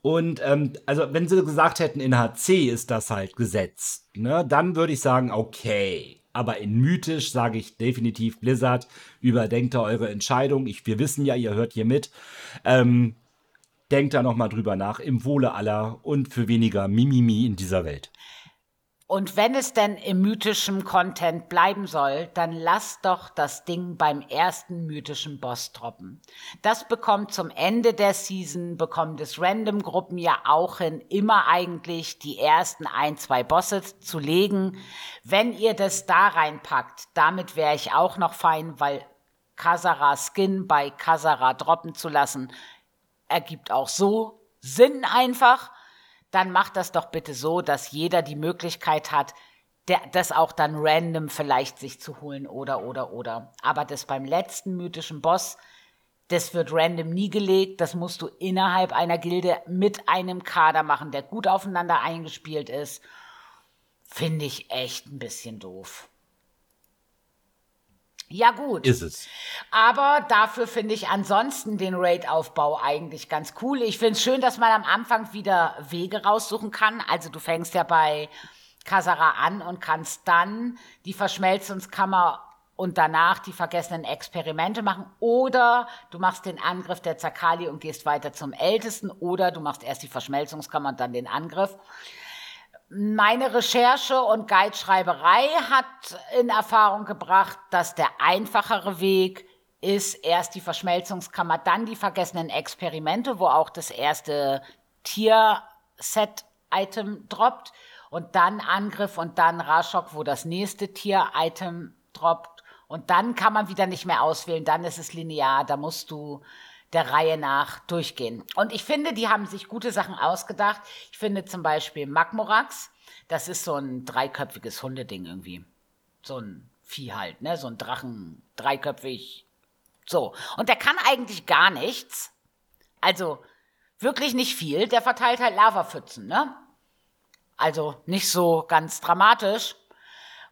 S2: Und ähm, also wenn sie gesagt hätten, in HC ist das halt gesetzt, ne, dann würde ich sagen, okay. Aber in mythisch sage ich definitiv Blizzard, überdenkt da eure Entscheidung. Ich, wir wissen ja, ihr hört hier mit. Ähm, denkt da nochmal drüber nach, im Wohle aller und für weniger Mimimi in dieser Welt.
S1: Und wenn es denn im mythischen Content bleiben soll, dann lass doch das Ding beim ersten mythischen Boss droppen. Das bekommt zum Ende der Season, bekommt es Random-Gruppen ja auch hin, immer eigentlich die ersten ein, zwei Bosse zu legen. Wenn ihr das da reinpackt, damit wäre ich auch noch fein, weil Kasara Skin bei Kasara droppen zu lassen, ergibt auch so Sinn einfach dann macht das doch bitte so, dass jeder die Möglichkeit hat, der, das auch dann random vielleicht sich zu holen oder, oder, oder. Aber das beim letzten mythischen Boss, das wird random nie gelegt. Das musst du innerhalb einer Gilde mit einem Kader machen, der gut aufeinander eingespielt ist. Finde ich echt ein bisschen doof. Ja, gut.
S2: Ist es.
S1: Aber dafür finde ich ansonsten den Raid-Aufbau eigentlich ganz cool. Ich finde es schön, dass man am Anfang wieder Wege raussuchen kann. Also du fängst ja bei Kasara an und kannst dann die Verschmelzungskammer und danach die vergessenen Experimente machen. Oder du machst den Angriff der Zakali und gehst weiter zum Ältesten. Oder du machst erst die Verschmelzungskammer und dann den Angriff. Meine Recherche und Guideschreiberei hat in Erfahrung gebracht, dass der einfachere Weg ist erst die Verschmelzungskammer, dann die vergessenen Experimente, wo auch das erste Tier-Set-Item droppt und dann Angriff und dann Rashok, wo das nächste Tier-Item droppt. Und dann kann man wieder nicht mehr auswählen, dann ist es linear, da musst du der Reihe nach durchgehen. Und ich finde, die haben sich gute Sachen ausgedacht. Ich finde zum Beispiel Magmorax, das ist so ein dreiköpfiges Hundeding irgendwie. So ein Vieh halt, ne? So ein Drachen, dreiköpfig. So. Und der kann eigentlich gar nichts. Also wirklich nicht viel. Der verteilt halt Lavapfützen, ne? Also nicht so ganz dramatisch.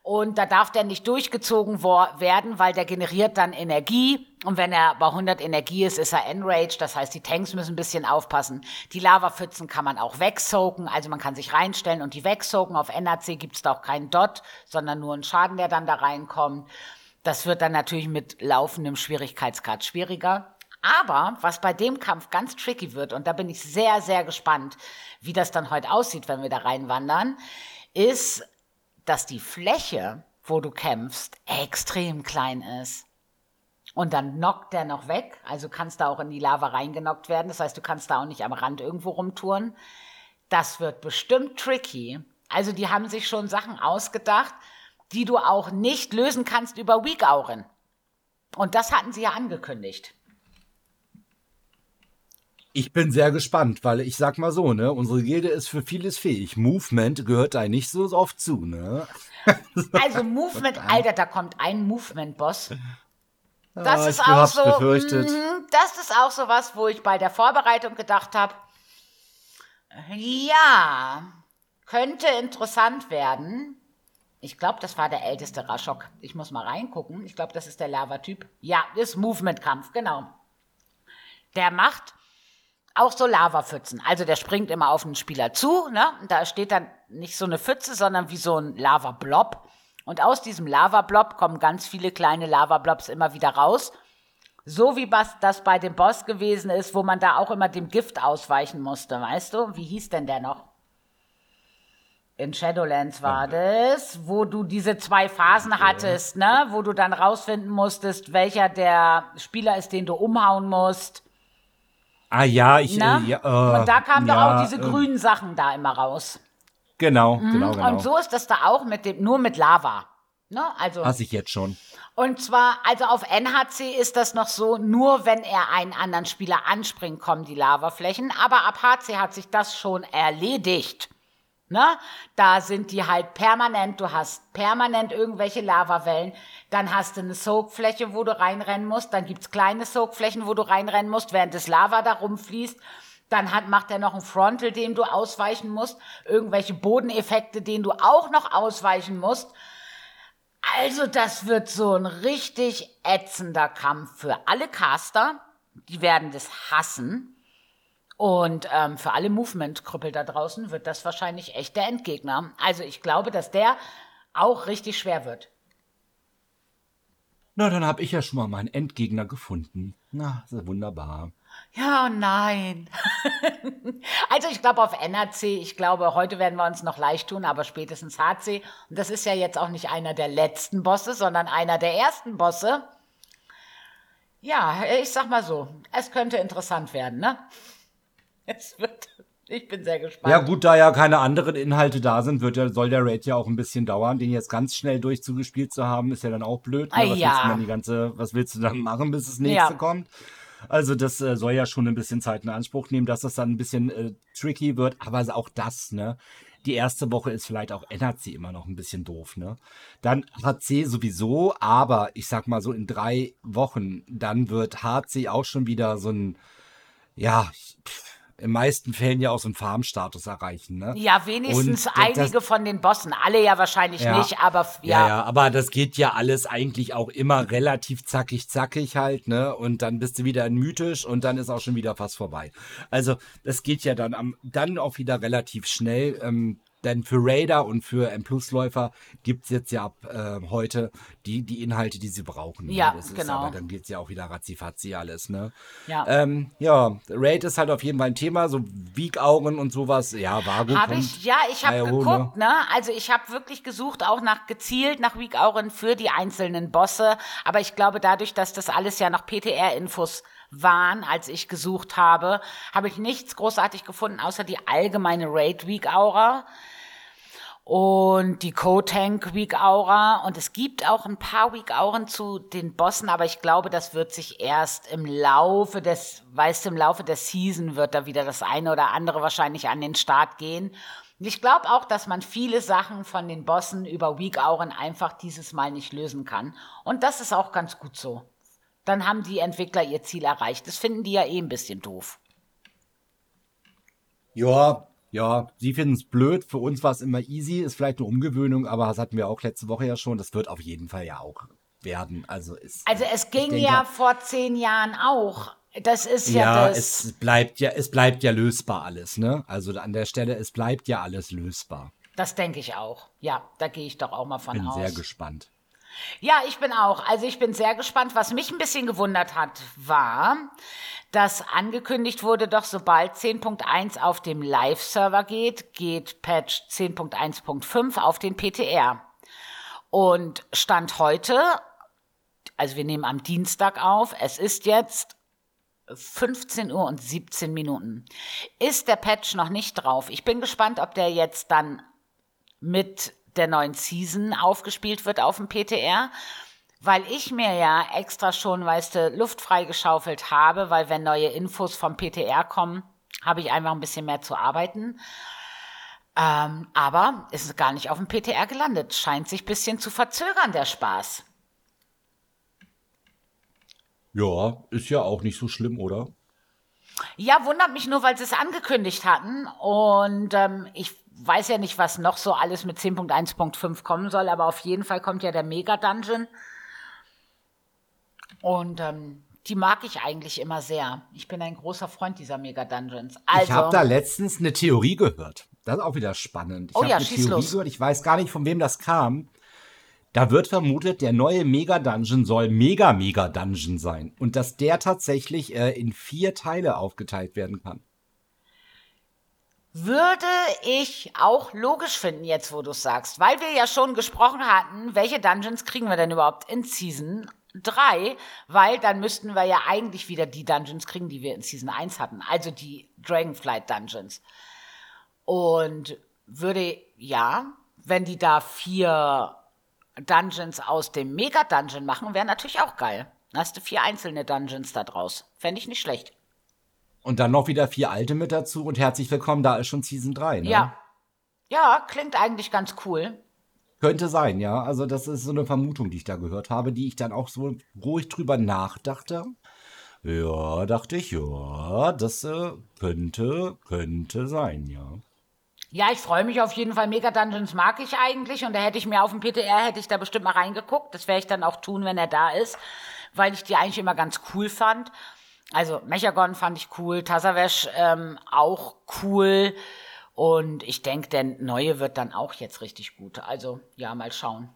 S1: Und da darf der nicht durchgezogen werden, weil der generiert dann Energie Und wenn er bei 100 Energie ist, ist er enraged. Das heißt, die Tanks müssen ein bisschen aufpassen. Die Lavapfützen kann man auch wegsoaken. Also man kann sich reinstellen und die wegsoaken. Auf NAC gibt es da auch keinen Dot, sondern nur einen Schaden, der dann da reinkommt. Das wird dann natürlich mit laufendem Schwierigkeitsgrad schwieriger. Aber was bei dem Kampf ganz tricky wird, und da bin ich sehr, sehr gespannt, wie das dann heute aussieht, wenn wir da reinwandern, ist, dass die Fläche, wo du kämpfst, extrem klein ist. Und dann knockt der noch weg, also kannst da auch in die Lava reingenockt werden. Das heißt, du kannst da auch nicht am Rand irgendwo rumtouren. Das wird bestimmt tricky. Also die haben sich schon Sachen ausgedacht, die du auch nicht lösen kannst über Weak Auren. Und das hatten sie ja angekündigt.
S2: Ich bin sehr gespannt, weil ich sag mal so, ne, unsere Gilde ist für vieles fähig. Movement gehört da nicht so oft zu, ne?
S1: Also Movement, <laughs> Alter, da kommt ein Movement-Boss. Das
S2: Ah,
S1: ist auch so. mhm, Das ist auch so was, wo ich bei der Vorbereitung gedacht habe, ja, könnte interessant werden. Ich glaube, das war der älteste Raschok. Ich muss mal reingucken. Ich glaube, das ist der Lava-Typ. Ja, ist Movement-Kampf, genau. Der macht auch so Lavapfützen. Also der springt immer auf einen Spieler zu, ne? Und da steht dann nicht so eine Pfütze, sondern wie so ein Lavablob. Und aus diesem Lavablob kommen ganz viele kleine Lavablobs immer wieder raus. So wie das bei dem Boss gewesen ist, wo man da auch immer dem Gift ausweichen musste, weißt du? Wie hieß denn der noch? In Shadowlands war das, wo du diese zwei Phasen hattest, ne? Wo du dann rausfinden musstest, welcher der Spieler ist, den du umhauen musst.
S2: Ah ja, ich
S1: Ne?
S2: äh, ja, äh,
S1: und da kamen doch
S2: ja,
S1: auch diese
S2: äh,
S1: grünen Sachen da immer raus.
S2: Genau, genau, genau.
S1: Und so ist das da auch mit dem, nur mit Lava. Ne? Also,
S2: Hasse ich jetzt schon.
S1: und zwar, also auf NHC ist das noch so, nur wenn er einen anderen Spieler anspringt, kommen die Lavaflächen. Aber ab HC hat sich das schon erledigt. Ne? Da sind die halt permanent, du hast permanent irgendwelche Lavawellen, dann hast du eine Soakfläche, wo du reinrennen musst, dann gibt's kleine Soakflächen, wo du reinrennen musst, während das Lava da rumfließt. Dann hat, macht er noch einen Frontal, dem du ausweichen musst, irgendwelche Bodeneffekte, denen du auch noch ausweichen musst. Also das wird so ein richtig ätzender Kampf für alle Caster. Die werden das hassen. Und ähm, für alle Movement-Krüppel da draußen wird das wahrscheinlich echt der Endgegner. Also ich glaube, dass der auch richtig schwer wird.
S2: Na, dann habe ich ja schon mal meinen Endgegner gefunden. Na, wunderbar.
S1: Ja, nein. <laughs> also ich glaube auf NRC, ich glaube, heute werden wir uns noch leicht tun, aber spätestens HC. Und das ist ja jetzt auch nicht einer der letzten Bosse, sondern einer der ersten Bosse. Ja, ich sag mal so, es könnte interessant werden, ne? <laughs> Es wird, ich bin sehr gespannt.
S2: Ja, gut, da ja keine anderen Inhalte da sind, wird ja, soll der Raid ja auch ein bisschen dauern. Den jetzt ganz schnell durchzugespielt zu haben, ist ja dann auch blöd.
S1: Ah,
S2: Ne? Was,
S1: ja.
S2: willst du dann die ganze, was willst du dann machen, bis das nächste
S1: Ja.
S2: kommt? Also das äh, soll ja schon ein bisschen Zeit in Anspruch nehmen, dass das dann ein bisschen äh, tricky wird. Aber auch das, ne? Die erste Woche ist vielleicht auch NHC immer noch ein bisschen doof, ne? Dann HC sowieso, aber ich sag mal so in drei Wochen, dann wird HC auch schon wieder so ein, ja, pff, in meisten Fällen ja auch so einen Farmstatus erreichen, ne?
S1: Ja, wenigstens
S2: Und das-
S1: einige von den Bossen. Alle ja wahrscheinlich
S2: Ja.
S1: nicht, aber
S2: Ja,
S1: ja.
S2: ja, aber das geht ja alles eigentlich auch immer relativ zackig, zackig halt, ne? Und dann bist du wieder in mythisch und dann ist auch schon wieder fast vorbei. Also, das geht ja dann am, dann auch wieder relativ schnell. Ähm, denn für Raider und für M-Plus-Läufer gibt's jetzt ja ab äh, heute die, die Inhalte, die sie brauchen. ne?
S1: Ja,
S2: ist
S1: genau.
S2: aber dann geht's ja auch wieder ratzifatzi alles, ne?
S1: Ja.
S2: Ähm, ja, Raid ist halt auf jeden Fall ein Thema, so Wiegaugen und sowas. Ja, Vago
S1: Habe
S2: kommt.
S1: ich, ja, ich habe geguckt, ne? Also ich habe wirklich gesucht, auch nach gezielt nach Weak Auren für die einzelnen Bosse. Aber ich glaube, dadurch, dass das alles ja noch PTR-Infos waren, als ich gesucht habe, habe ich nichts großartig gefunden, außer die allgemeine Raid Weak Aura und die Co-Tank Weak Aura. Und es gibt auch ein paar Weak Auren zu den Bossen, aber ich glaube, das wird sich erst im Laufe des, weißt im Laufe der Season wird da wieder das eine oder andere wahrscheinlich an den Start gehen. Und ich glaube auch, dass man viele Sachen von den Bossen über Weak Auren einfach dieses Mal nicht lösen kann. Und das ist auch ganz gut so. Dann haben die Entwickler ihr Ziel erreicht. Das finden die ja eh ein bisschen doof.
S2: Ja, ja, sie finden es blöd. Für uns war es immer easy, ist vielleicht eine Umgewöhnung, aber das hatten wir auch letzte Woche ja schon. Das wird auf jeden Fall ja auch werden. Also, es,
S1: Also es ging
S2: denke-
S1: ja vor zehn Jahren auch. Das ist ja,
S2: ja,
S1: das.
S2: es bleibt ja, es bleibt ja lösbar alles, ne? Also an der Stelle, es bleibt ja alles lösbar.
S1: das denke ich auch. Ja, da gehe ich doch auch mal von
S2: Bin
S1: aus.
S2: sehr gespannt.
S1: Ja, ich bin auch. Also ich bin sehr gespannt. Was mich ein bisschen gewundert hat, war, dass angekündigt wurde, doch sobald 10.1 auf dem Live-Server geht, geht Patch 10.1.5 auf den PTR. Und Stand heute, also wir nehmen am Dienstag auf, es ist jetzt 15 Uhr und 17 Minuten. Ist der Patch noch nicht drauf? Ich bin gespannt, ob der jetzt dann mit der neuen Season aufgespielt wird auf dem PTR, weil ich mir ja extra schon, weißt du, Luft freigeschaufelt habe, weil wenn neue Infos vom PTR kommen, habe ich einfach ein bisschen mehr zu arbeiten. Ähm, aber ist gar nicht auf dem PTR gelandet. Scheint sich ein bisschen zu verzögern, der Spaß.
S2: Ja, ist ja auch nicht so schlimm, oder?
S1: Ja, wundert mich nur, weil sie es angekündigt hatten. Und ähm, ich weiß ja nicht, was noch so alles mit 10.1.5 kommen soll, aber auf jeden Fall kommt ja der Mega-Dungeon. Und ähm, die mag ich eigentlich immer sehr. Ich bin ein großer Freund dieser Mega-Dungeons. Also,
S2: Ich habe da letztens eine Theorie gehört. Das ist auch wieder spannend. Ich
S1: Oh ja,
S2: eine
S1: schieß
S2: Theorie
S1: los.
S2: gehört, ich weiß gar nicht, von wem das kam. Da wird vermutet, der neue Mega-Dungeon soll Mega-Mega-Dungeon sein. Und dass der tatsächlich äh, in vier Teile aufgeteilt werden kann.
S1: Würde ich auch logisch finden, jetzt wo du es sagst, weil wir ja schon gesprochen hatten, welche Dungeons kriegen wir denn überhaupt in Season 3, weil dann müssten wir ja eigentlich wieder die Dungeons kriegen, die wir in Season 1 hatten, also die Dragonflight Dungeons. Und würde, ja, wenn die da vier Dungeons aus dem Mega-Dungeon machen, wäre natürlich auch geil. Dann hast du vier einzelne Dungeons da draus. Fände ich nicht schlecht.
S2: Und dann noch wieder vier alte mit dazu und herzlich willkommen, da ist schon Season 3. Ne?
S1: Ja. Ja, klingt eigentlich ganz cool.
S2: Könnte sein, ja. Also das ist so eine Vermutung, die ich da gehört habe, die ich dann auch so ruhig drüber nachdachte. Ja, dachte ich, ja, das äh, könnte, könnte sein, ja.
S1: Ja, ich freue mich auf jeden Fall. Mega Dungeons mag ich eigentlich und da hätte ich mir auf dem PTR, hätte ich da bestimmt mal reingeguckt. Das werde ich dann auch tun, wenn er da ist, weil ich die eigentlich immer ganz cool fand. Also Mechagon fand ich cool, Tasavesh ähm, auch cool und ich denke, der neue wird dann auch jetzt richtig gut. Also ja, mal schauen.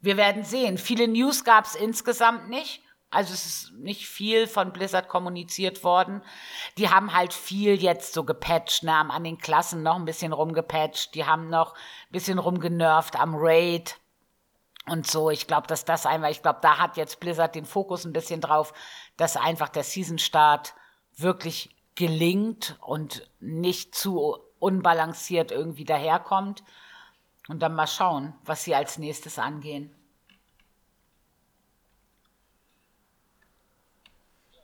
S1: Wir werden sehen. Viele News gab es insgesamt nicht. Also es ist nicht viel von Blizzard kommuniziert worden. Die haben halt viel jetzt so gepatcht, ne, haben an den Klassen noch ein bisschen rumgepatcht. Die haben noch ein bisschen rumgenervt am Raid und so. Ich glaube, dass das einmal, ich glaube, da hat jetzt Blizzard den Fokus ein bisschen drauf, dass einfach der Season-Start wirklich gelingt und nicht zu unbalanciert irgendwie daherkommt. Und dann mal schauen, was sie als nächstes angehen.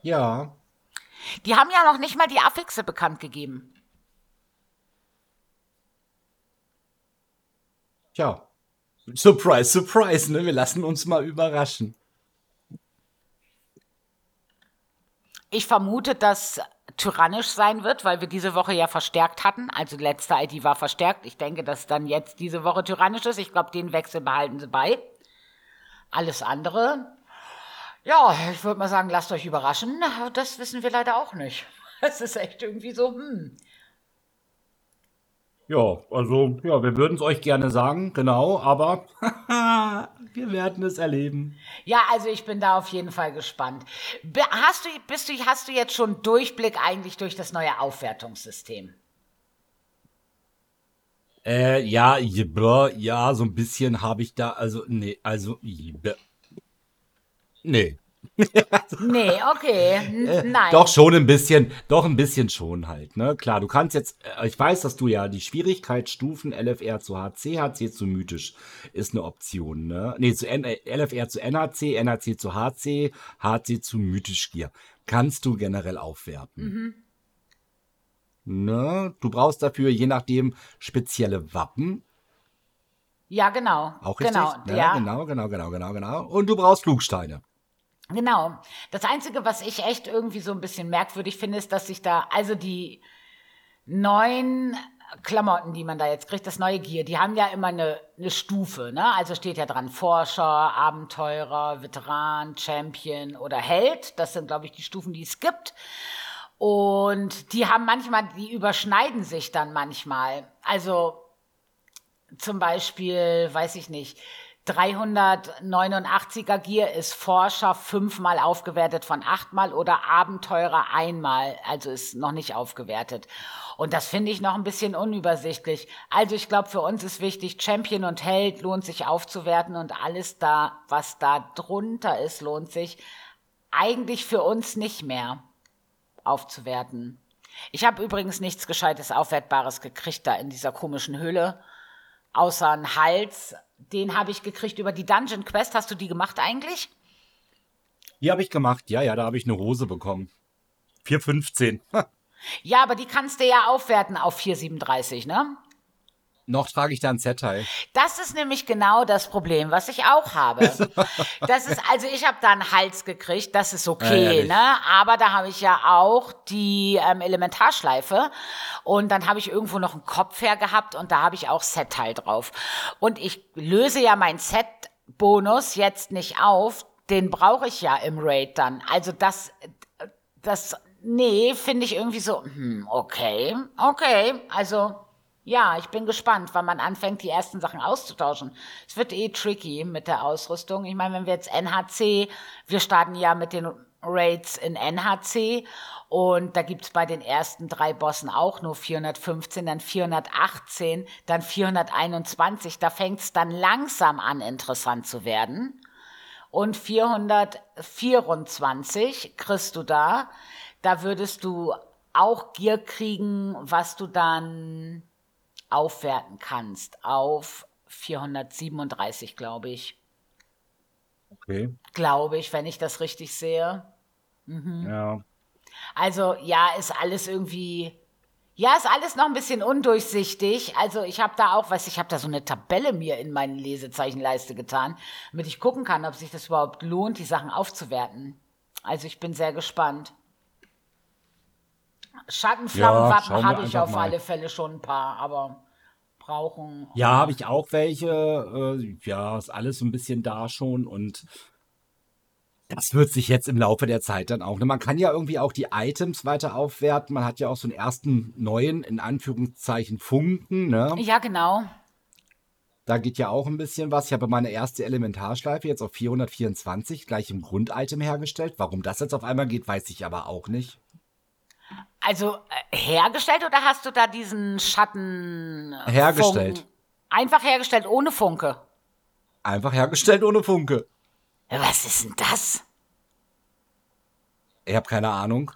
S2: Ja,
S1: Die haben ja noch nicht mal die Affixe bekannt gegeben.
S2: tja. Surprise, surprise, ne? Wir lassen uns mal überraschen.
S1: Ich vermute, dass tyrannisch sein wird, weil wir diese Woche ja verstärkt hatten. Also letzte ID war verstärkt. Ich denke, dass dann jetzt diese Woche tyrannisch ist. Ich glaube, den Wechsel behalten sie bei. Alles andere, ja, ich würde mal sagen, lasst euch überraschen. Das wissen wir leider auch nicht. <laughs> Es ist echt irgendwie so, hm.
S2: Ja, also, ja, wir würden es euch gerne sagen, genau, aber <laughs> wir werden es erleben.
S1: Ja, also ich bin da auf jeden Fall gespannt. Hast du, bist du, hast du jetzt schon Durchblick eigentlich durch das neue Aufwertungssystem?
S2: Äh, ja, ja, so ein bisschen habe ich da, also, nee, also. Nee.
S1: Nee, okay. N <laughs> nein.
S2: Äh, Doch schon ein bisschen, doch ein bisschen schon halt, ne? Klar, du kannst jetzt, äh, ich weiß, dass du ja die Schwierigkeitsstufen LFR zu HC, HC zu mythisch ist eine Option, ne? Nee, zu N äh, LFR zu NHC, NHC zu HC, HC zu mythisch Gier. Kannst du generell aufwerten. Ne? Du brauchst dafür je nachdem spezielle Wappen,
S1: Ja, genau.
S2: auch richtig?
S1: Genau,
S2: ne?
S1: ja.
S2: genau, genau, genau, genau, genau. Und du brauchst Flugsteine.
S1: Genau. Das Einzige, was ich echt irgendwie so ein bisschen merkwürdig finde, ist, dass sich da, also die neuen Klamotten, die man da jetzt kriegt, das neue Gear, die haben ja immer eine, eine Stufe, ne? Also steht ja dran Forscher, Abenteurer, Veteran, Champion oder Held. Das sind, glaube ich, die Stufen, die es gibt. Und die haben manchmal, die überschneiden sich dann manchmal. Also zum Beispiel, weiß ich nicht, 389er Gier ist Forscher fünfmal aufgewertet von achtmal oder Abenteurer einmal, also ist noch nicht aufgewertet. Und das finde ich noch ein bisschen unübersichtlich. Also ich glaube, für uns ist wichtig, Champion und Held lohnt sich aufzuwerten und alles da, was da drunter ist, lohnt sich eigentlich für uns nicht mehr aufzuwerten. Ich habe übrigens nichts Gescheites Aufwertbares gekriegt da in dieser komischen Höhle, außer einen Hals, den habe ich gekriegt über die Dungeon Quest. Hast du die gemacht eigentlich?
S2: Die habe ich gemacht. Ja, ja, da habe ich eine Hose bekommen. 4,15.
S1: ja, aber die kannst du ja aufwerten auf 4,37, ne?
S2: Noch trage ich da ein Z-Teil.
S1: Das ist nämlich genau das Problem, was ich auch habe. <laughs> das ist, also ich habe da einen Hals gekriegt, das ist okay, ja, ne? Aber da habe ich ja auch die ähm, Elementarschleife und dann habe ich irgendwo noch einen Kopf her gehabt und da habe ich auch Set-Teil drauf. Und ich löse ja mein Set-Bonus jetzt nicht auf, den brauche ich ja im Raid dann. Also das, das, nee, finde ich irgendwie so, hm, okay, okay, also ja, ich bin gespannt, wann man anfängt, die ersten Sachen auszutauschen. Es wird eh tricky mit der Ausrüstung. Ich meine, wenn wir jetzt NHC, wir starten ja mit den Raids in NHC und da gibt's bei den ersten drei Bossen auch nur 415, dann 418, dann 421. Da fängt's dann langsam an, interessant zu werden. Und 424 kriegst du da. Da würdest du auch Gier kriegen, was du dann aufwerten kannst auf 437, glaube ich.
S2: Okay.
S1: Glaube ich, wenn ich das richtig sehe.
S2: Mhm. Ja.
S1: Also ja, ist alles irgendwie, ja, ist alles noch ein bisschen undurchsichtig. Also ich habe da auch, weiß ich habe da so eine Tabelle mir in meine Lesezeichenleiste getan, damit ich gucken kann, ob sich das überhaupt lohnt, die Sachen aufzuwerten. Also ich bin sehr gespannt. Schattenflammenwappen ja, habe ich auf mal. alle Fälle schon ein paar, aber brauchen.
S2: Ja, habe ich auch welche. Äh, ja, ist alles so ein bisschen da schon und das wird sich jetzt im Laufe der Zeit dann auch. Ne? Man kann ja irgendwie auch die Items weiter aufwerten. Man hat ja auch so einen ersten neuen, in Anführungszeichen, Funken. Ne?
S1: Ja, genau.
S2: Da geht ja auch ein bisschen was. Ich habe meine erste Elementarschleife jetzt auf 424 gleich im Grunditem hergestellt. Warum das jetzt auf einmal geht, weiß ich aber auch nicht.
S1: Also äh, hergestellt oder hast du da diesen Schatten?
S2: Äh, hergestellt.
S1: Funken? Einfach hergestellt ohne Funke.
S2: Einfach hergestellt ohne Funke.
S1: Was ist denn das?
S2: Ich habe keine Ahnung.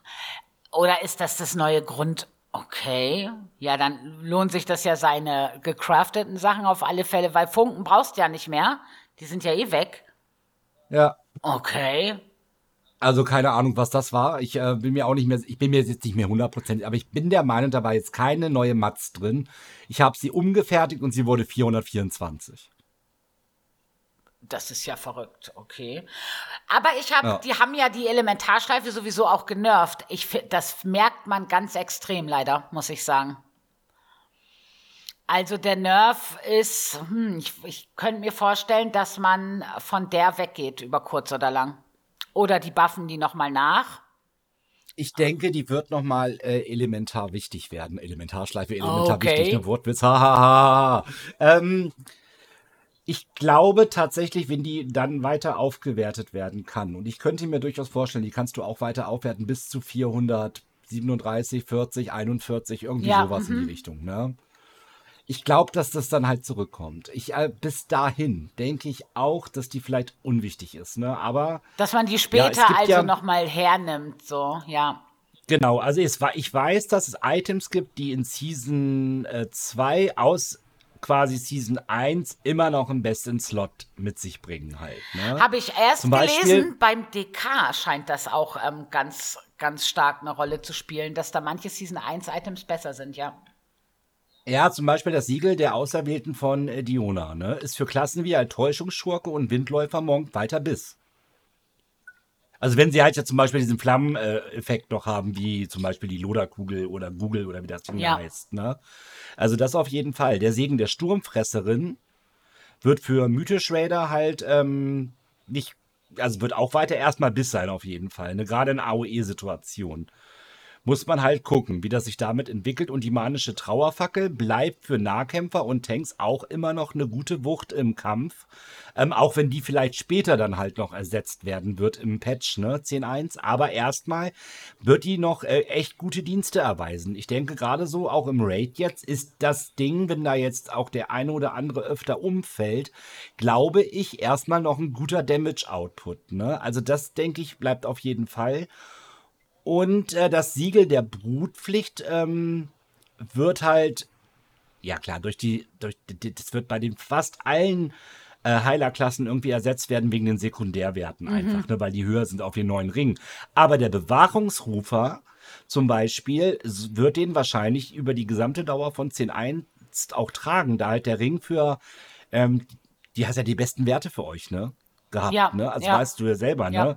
S1: Oder ist das das neue Grund? Okay, ja, dann lohnt sich das ja seine gecrafteten Sachen auf alle Fälle, weil Funken brauchst du ja nicht mehr. Die sind ja eh weg.
S2: Ja.
S1: Okay.
S2: Also keine Ahnung, was das war. Ich äh, bin mir auch nicht mehr, ich bin mir jetzt nicht mehr hundertprozentig, aber ich bin der Meinung, da war jetzt keine neue Matz drin. Ich habe sie umgefertigt und sie wurde 424.
S1: Das ist ja verrückt, okay. Aber ich habe, ja. die haben ja die Elementarschleife sowieso auch genervt. Ich, das merkt man ganz extrem, leider, muss ich sagen. Also der Nerv ist, hm, ich, ich könnte mir vorstellen, dass man von der weggeht über kurz oder lang. Oder die buffen die nochmal nach?
S2: Ich denke, die wird nochmal äh, elementar wichtig werden. Elementarschleife, elementar okay. wichtig, ne Wortwitz, hahaha. ähm, ich glaube tatsächlich, wenn die dann weiter aufgewertet werden kann, und ich könnte mir durchaus vorstellen, die kannst du auch weiter aufwerten bis zu 437, 40, 41, irgendwie ja, sowas m -m. in die mhm. Richtung, ne? Ich glaube, dass das dann halt zurückkommt. Ich äh, bis dahin denke ich auch, dass die vielleicht unwichtig ist, ne? Aber
S1: dass man die später ja, also ja, noch mal hernimmt, so ja.
S2: Genau, also es war, ich weiß, dass es Items gibt, die in Season 2 äh, aus quasi Season 1 immer noch einen besten Slot mit sich bringen halt. Ne?
S1: Habe ich erst Zum gelesen, Beispiel, beim DK scheint das auch ähm, ganz, ganz stark eine Rolle zu spielen, dass da manche Season 1 Items besser sind, ja.
S2: Ja, zum Beispiel das Siegel der Auserwählten von äh, Diona, ne, ist für Klassen wie ein Täuschungsschurke und Windläufer Monk weiter bis. Also wenn sie halt ja zum Beispiel diesen Flammeneffekt noch haben, wie zum Beispiel die Loderkugel oder Google oder wie das Ding
S1: Ja.
S2: heißt. Ne? Also das auf jeden Fall. Der Segen der Sturmfresserin wird für Mythisch Raider halt ähm, nicht, also wird auch weiter erstmal Biss sein auf jeden Fall. Ne? Gerade in AOE-Situationen. Muss man halt gucken, wie das sich damit entwickelt. Und die manische Trauerfackel bleibt für Nahkämpfer und Tanks auch immer noch eine gute Wucht im Kampf. Ähm, auch wenn die vielleicht später dann halt noch ersetzt werden wird im Patch, ne, 10.1. Aber erstmal wird die noch äh, echt gute Dienste erweisen. Ich denke gerade so, auch im Raid jetzt ist das Ding, wenn da jetzt auch der eine oder andere öfter umfällt, glaube ich, erstmal noch ein guter Damage-Output. Ne? Also das, denke ich, bleibt auf jeden Fall. Und äh, das Siegel der Brutpflicht ähm, wird halt, ja klar, durch die, durch das wird bei den fast allen äh, Heilerklassen irgendwie ersetzt werden wegen den Sekundärwerten einfach, ne, weil die höher sind auf den neuen Ring. Aber der Bewahrungsrufer zum Beispiel wird den wahrscheinlich über die gesamte Dauer von 10.1 auch tragen, da halt der Ring für, ähm, die hat ja die besten Werte für euch, ne? Gehabt,
S1: Ja,
S2: ne? Also
S1: ja.
S2: weißt du ja selber,
S1: Ja.
S2: ne?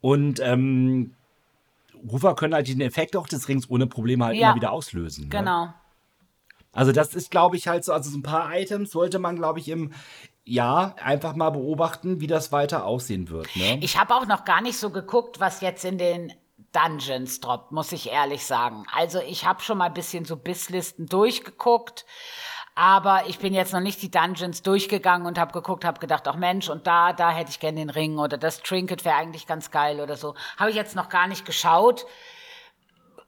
S2: Und ähm, Rufer können halt den Effekt auch des Rings ohne Probleme halt
S1: Ja.
S2: immer wieder auslösen. Ne?
S1: Genau.
S2: Also das ist, glaube ich, halt so, also so ein paar Items sollte man, glaube ich, im Jahr einfach mal beobachten, wie das weiter aussehen wird. Ne?
S1: Ich habe auch noch gar nicht so geguckt, was jetzt in den Dungeons droppt, muss ich ehrlich sagen. Also ich habe schon mal ein bisschen so Bisslisten durchgeguckt, aber ich bin jetzt noch nicht die Dungeons durchgegangen und habe geguckt, habe gedacht, ach Mensch, und da, da hätte ich gerne den Ring oder das Trinket wäre eigentlich ganz geil oder so. Habe ich jetzt noch gar nicht geschaut,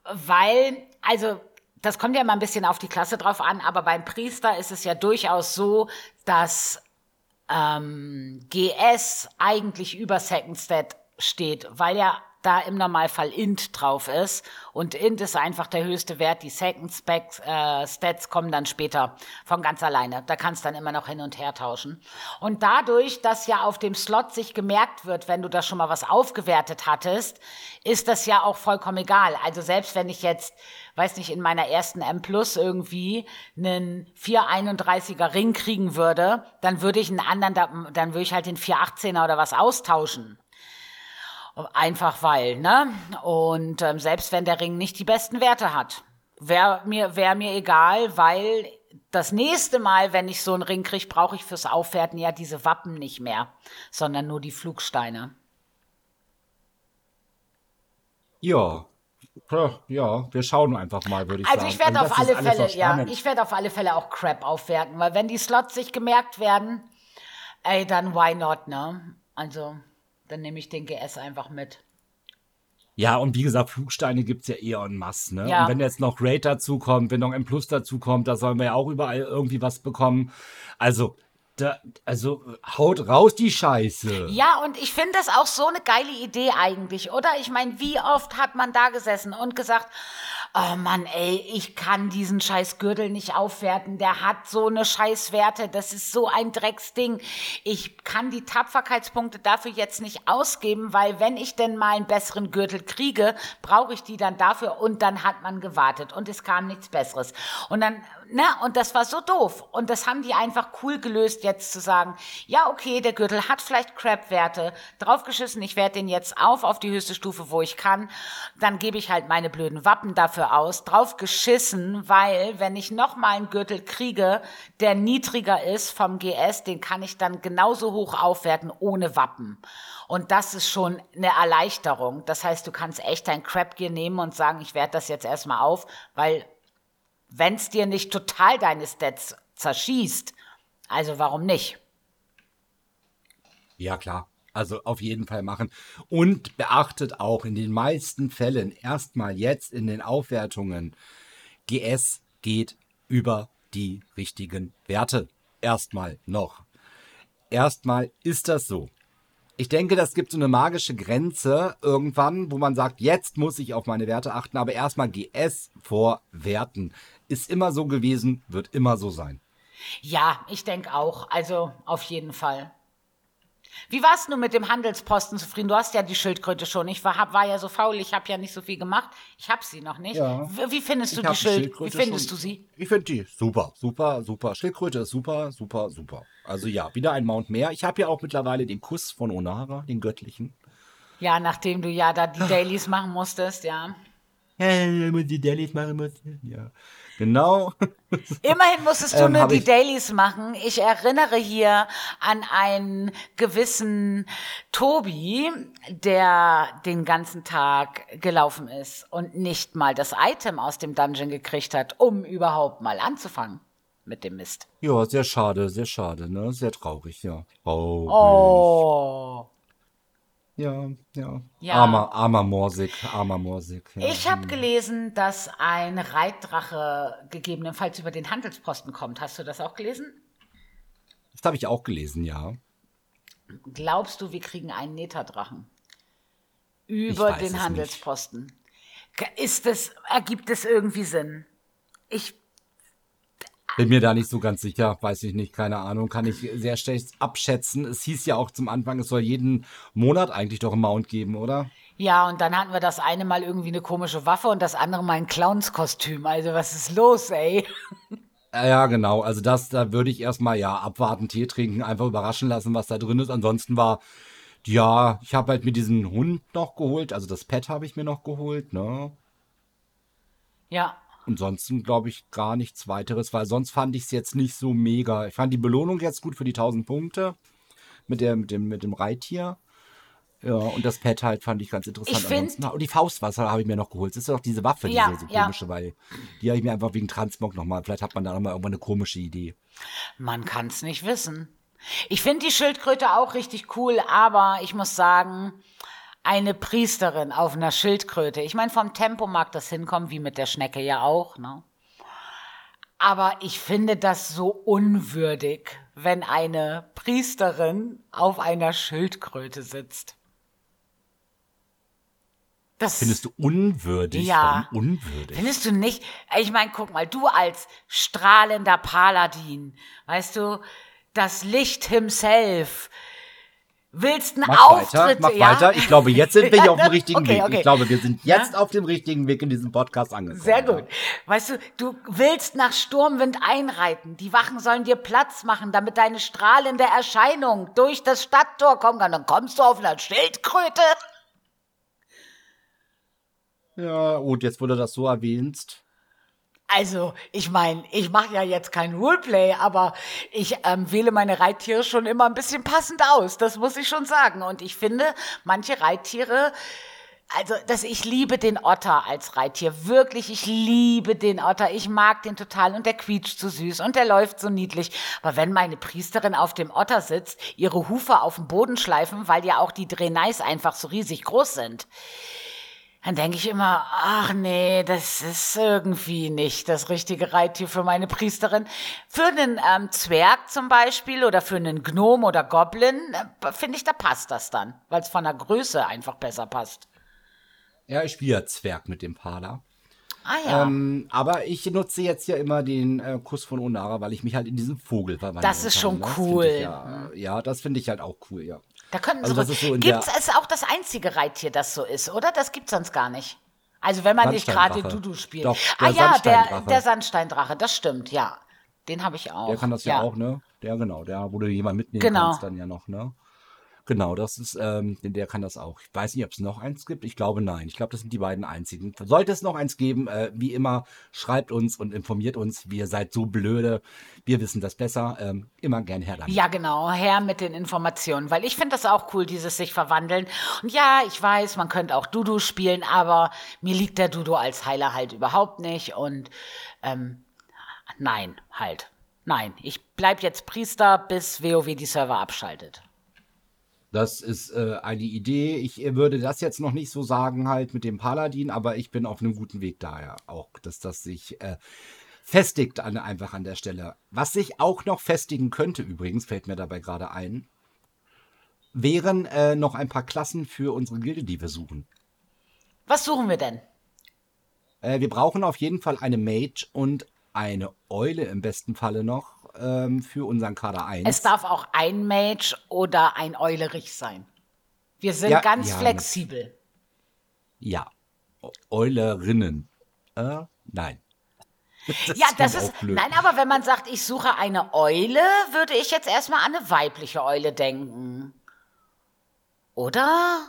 S1: weil, also das kommt ja immer ein bisschen auf die Klasse drauf an, aber beim Priester ist es ja durchaus so, dass ähm, GS eigentlich über Second Stat steht, weil ja da im Normalfall Int drauf ist. Und Int ist einfach der höchste Wert. Die Second Specs, äh, Stats kommen dann später von ganz alleine. Da kannst dann immer noch hin und her tauschen. Und dadurch, dass ja auf dem Slot sich gemerkt wird, wenn du da schon mal was aufgewertet hattest, ist das ja auch vollkommen egal. Also selbst wenn ich jetzt, weiß nicht, in meiner ersten M Plus irgendwie einen 431er Ring kriegen würde, dann würde ich einen anderen, da- dann würde ich halt den 418er oder was austauschen. Einfach weil, ne? Und ähm, selbst wenn der Ring nicht die besten Werte hat, wäre mir, wär mir egal, weil das nächste Mal, wenn ich so einen Ring kriege, brauche ich fürs Aufwerten ja diese Wappen nicht mehr, sondern nur die Flugsteine.
S2: Ja. Ja, wir schauen einfach mal, würde ich
S1: Also
S2: sagen.
S1: ich werde auf alle Fälle, ja, ich werde auf alle Fälle auch Crap aufwerten, weil wenn die Slots sich gemerkt werden, ey, dann why not, ne? Also, dann nehme ich den GS einfach mit.
S2: Ja, und wie gesagt, Flugsteine gibt's ja eher en masse, ne?
S1: Ja.
S2: Und wenn jetzt noch Raid dazu kommt, wenn noch M Plus dazu kommt, da sollen wir ja auch überall irgendwie was bekommen. Also, da, also haut raus die Scheiße.
S1: Ja, und ich finde das auch so eine geile Idee eigentlich, oder? Ich meine, wie oft hat man da gesessen und gesagt, oh Mann, ey, ich kann diesen scheiß Gürtel nicht aufwerten, der hat so eine Scheißwerte, das ist so ein Drecksding. Ich kann die Tapferkeitspunkte dafür jetzt nicht ausgeben, weil wenn ich denn mal einen besseren Gürtel kriege, brauche ich die dann dafür und dann hat man gewartet und es kam nichts Besseres. Und dann, na, und das war so doof. Und das haben die einfach cool gelöst, jetzt zu sagen, ja, okay, der Gürtel hat vielleicht Crap-Werte, draufgeschissen, ich werde den jetzt auf, auf die höchste Stufe, wo ich kann. Dann gebe ich halt meine blöden Wappen dafür aus, draufgeschissen, weil, wenn ich nochmal einen Gürtel kriege, der niedriger ist vom GS, den kann ich dann genauso hoch aufwerten, ohne Wappen. Und das ist schon eine Erleichterung. Das heißt, du kannst echt dein Crap-Gear nehmen und sagen, ich werde das jetzt erstmal auf, weil wenn es dir nicht total deine Stats zerschießt, also warum nicht?
S2: Ja, klar. Also auf jeden Fall machen. Und beachtet auch in den meisten Fällen erstmal jetzt in den Aufwertungen, GS geht über die richtigen Werte. Erstmal noch. Erstmal ist das so. Ich denke, das gibt so eine magische Grenze irgendwann, wo man sagt, jetzt muss ich auf meine Werte achten, aber erstmal GS vor Werten. Ist immer so gewesen, wird immer so sein.
S1: Ja, ich denke auch. Also auf jeden Fall. Wie war's nun mit dem Handelsposten zufrieden? Du hast ja die Schildkröte schon. Ich war, hab, war ja so faul, ich habe ja nicht so viel gemacht. Ich habe sie noch nicht.
S2: Ja.
S1: Wie, wie findest du die Schild? Wie
S2: Schildkröte
S1: findest
S2: schon-
S1: du sie?
S2: Ich finde die super, super, super. Schildkröte ist super, super, super. Also ja, wieder ein Mount mehr. Ich habe ja auch mittlerweile den Kuss von Onara, den göttlichen.
S1: Ja, nachdem du ja da die Dailies machen musstest, ja.
S2: Ja, die Dailies machen musst. Ja. Genau. <laughs>
S1: Immerhin musstest du
S2: Ähm,
S1: nur die Dailies machen. Ich erinnere hier an einen gewissen Tobi, der den ganzen Tag gelaufen ist und nicht mal das Item aus dem Dungeon gekriegt hat, um überhaupt mal anzufangen mit dem Mist.
S2: Ja, sehr schade, sehr schade, ne? Sehr traurig, ja. Traurig.
S1: Oh.
S2: Ja, ja.
S1: Ja.
S2: Armer, armer Morsig, armer Morsig. Ja.
S1: Ich habe gelesen, dass ein Reitdrache gegebenenfalls über den Handelsposten kommt. Hast du das auch gelesen?
S2: Das habe ich auch gelesen, ja.
S1: Glaubst du, wir kriegen einen Netadrachen? Über den
S2: nicht.
S1: Handelsposten. Ist es, ergibt es irgendwie Sinn? Ich,
S2: Bin mir da nicht so ganz sicher, weiß ich nicht, keine Ahnung, kann ich sehr schlecht abschätzen. Es hieß ja auch zum Anfang, es soll jeden Monat eigentlich doch einen Mount geben, oder?
S1: ja, und dann hatten wir das eine Mal irgendwie eine komische Waffe und das andere mal ein Clownskostüm. Also was ist los, ey?
S2: Ja, genau. Also das, da würde ich erstmal ja abwarten, Tee trinken, einfach überraschen lassen, was da drin ist. Ansonsten war, ja, ich habe halt mir diesen Hund noch geholt, also das Pet habe ich mir noch geholt, ne?
S1: Ja,
S2: Ansonsten glaube ich gar nichts weiteres, weil sonst fand ich es jetzt nicht so mega. Ich fand die Belohnung jetzt gut für die 1000 Punkte mit, der, mit, dem, mit dem Reittier. Ja, und das Pet halt fand ich ganz interessant.
S1: Ich find-
S2: Ansonsten- und die Faustwasser habe ich mir noch geholt. Das ist doch diese Waffe,
S1: Ja,
S2: diese so
S1: ja.
S2: komische, weil die habe ich mir einfach wegen Transmog nochmal. Vielleicht hat man da nochmal irgendwann eine komische Idee.
S1: man kann es nicht wissen. Ich finde die Schildkröte auch richtig cool, aber ich muss sagen, eine Priesterin auf einer Schildkröte. Ich meine, vom Tempo mag das hinkommen, wie mit der Schnecke ja auch, ne? Aber ich finde das so unwürdig, wenn eine Priesterin auf einer Schildkröte sitzt. Das
S2: Findest du unwürdig?
S1: Ja.
S2: Warum unwürdig?
S1: Findest du nicht? Ich meine, guck mal, du als strahlender Paladin, weißt du, das Licht himself, willst einen
S2: Mach
S1: Auftritt,
S2: weiter, mach
S1: ja?
S2: weiter. Ich glaube, jetzt sind wir hier auf dem
S1: Ja, <laughs>
S2: richtigen
S1: okay,
S2: Weg.
S1: okay.
S2: Ich glaube, wir sind
S1: Ja?
S2: jetzt auf dem richtigen Weg in diesem Podcast angekommen.
S1: Sehr
S2: ja.
S1: gut. Weißt du, du willst nach Sturmwind einreiten. Die Wachen sollen dir Platz machen, damit deine strahlende Erscheinung durch das Stadttor kommen kann. Dann kommst du auf einer Schildkröte.
S2: Ja, gut, jetzt wurde das so erwähnst.
S1: Also, ich meine, ich mache ja jetzt kein Roleplay, aber ich ähm, wähle meine Reittiere schon immer ein bisschen passend aus. Das muss ich schon sagen. Und ich finde, manche Reittiere, also, dass ich liebe den Otter als Reittier. Wirklich, ich liebe den Otter. Ich mag den total und der quietscht so süß und der läuft so niedlich. Aber wenn meine Priesterin auf dem Otter sitzt, ihre Hufe auf dem Boden schleifen, weil ja auch die Dreneis einfach so riesig groß sind, dann denke ich immer, ach nee, das ist irgendwie nicht das richtige Reittier für meine Priesterin. Für einen ähm, Zwerg zum Beispiel oder für einen Gnom oder Goblin, äh, finde ich, da passt das dann, weil es von der Größe einfach besser passt.
S2: Ja, ich spiele ja Zwerg mit dem Pader.
S1: Ah ja,
S2: Ähm, aber ich nutze jetzt ja immer den äh, Kuss von Onara, weil ich mich halt in diesen Vogel verwandeln
S1: Das ist
S2: kann,
S1: schon
S2: ne? Das
S1: cool.
S2: Ich ja, ja, das finde ich halt auch cool, ja.
S1: Da könnten
S2: also
S1: so,
S2: der-
S1: es auch das einzige Reittier, das so ist, oder? Das gibt's sonst gar nicht. Also wenn man nicht gerade. Dudu spielt.
S2: Doch,
S1: ah
S2: der
S1: ja, der,
S2: Sandsteindrache.
S1: der Sandsteindrache, das stimmt, ja. Den habe ich auch.
S2: Der kann das ja, auch, ne? Der, genau, der, wo du jemanden mitnehmen
S1: Genau.
S2: kannst, dann ja noch, ne? Genau, das ist, ähm, der kann das auch. Ich weiß nicht, ob es noch eins gibt. Ich glaube, nein. Ich glaube, das sind die beiden einzigen. Sollte es noch eins geben, äh, wie immer, schreibt uns und informiert uns. Wir seid so blöde. Wir wissen das besser. Ähm, immer gern her damit.
S1: Ja, genau, her mit den Informationen, weil ich finde das auch cool, dieses sich verwandeln. Und ja, ich weiß, man könnte auch Dudu spielen, aber mir liegt der Dudu als Heiler halt überhaupt nicht. Und ähm, nein, halt. Nein, ich bleib jetzt Priester, bis WoW die Server abschaltet.
S2: Das ist äh, eine Idee. Ich äh, würde das jetzt noch nicht so sagen, halt mit dem Paladin, aber ich bin auf einem guten Weg daher auch, dass das sich äh, festigt an, einfach an der Stelle. Was sich auch noch festigen könnte, übrigens, fällt mir dabei gerade ein, wären äh, noch ein paar Klassen für unsere Gilde, die wir suchen.
S1: Was suchen wir denn?
S2: Äh, wir brauchen auf jeden Fall eine Mage und eine Eule im besten Falle noch ähm, für unseren Kader 1.
S1: Es darf auch ein Mage oder ein Eulerich sein. Wir sind
S2: Ja,
S1: ganz
S2: ja,
S1: flexibel.
S2: ja. Eulerinnen. Äh, nein. <laughs>
S1: ja, das ist. Nein, aber wenn man sagt, ich suche eine Eule, würde ich jetzt erstmal an eine weibliche Eule denken. Oder?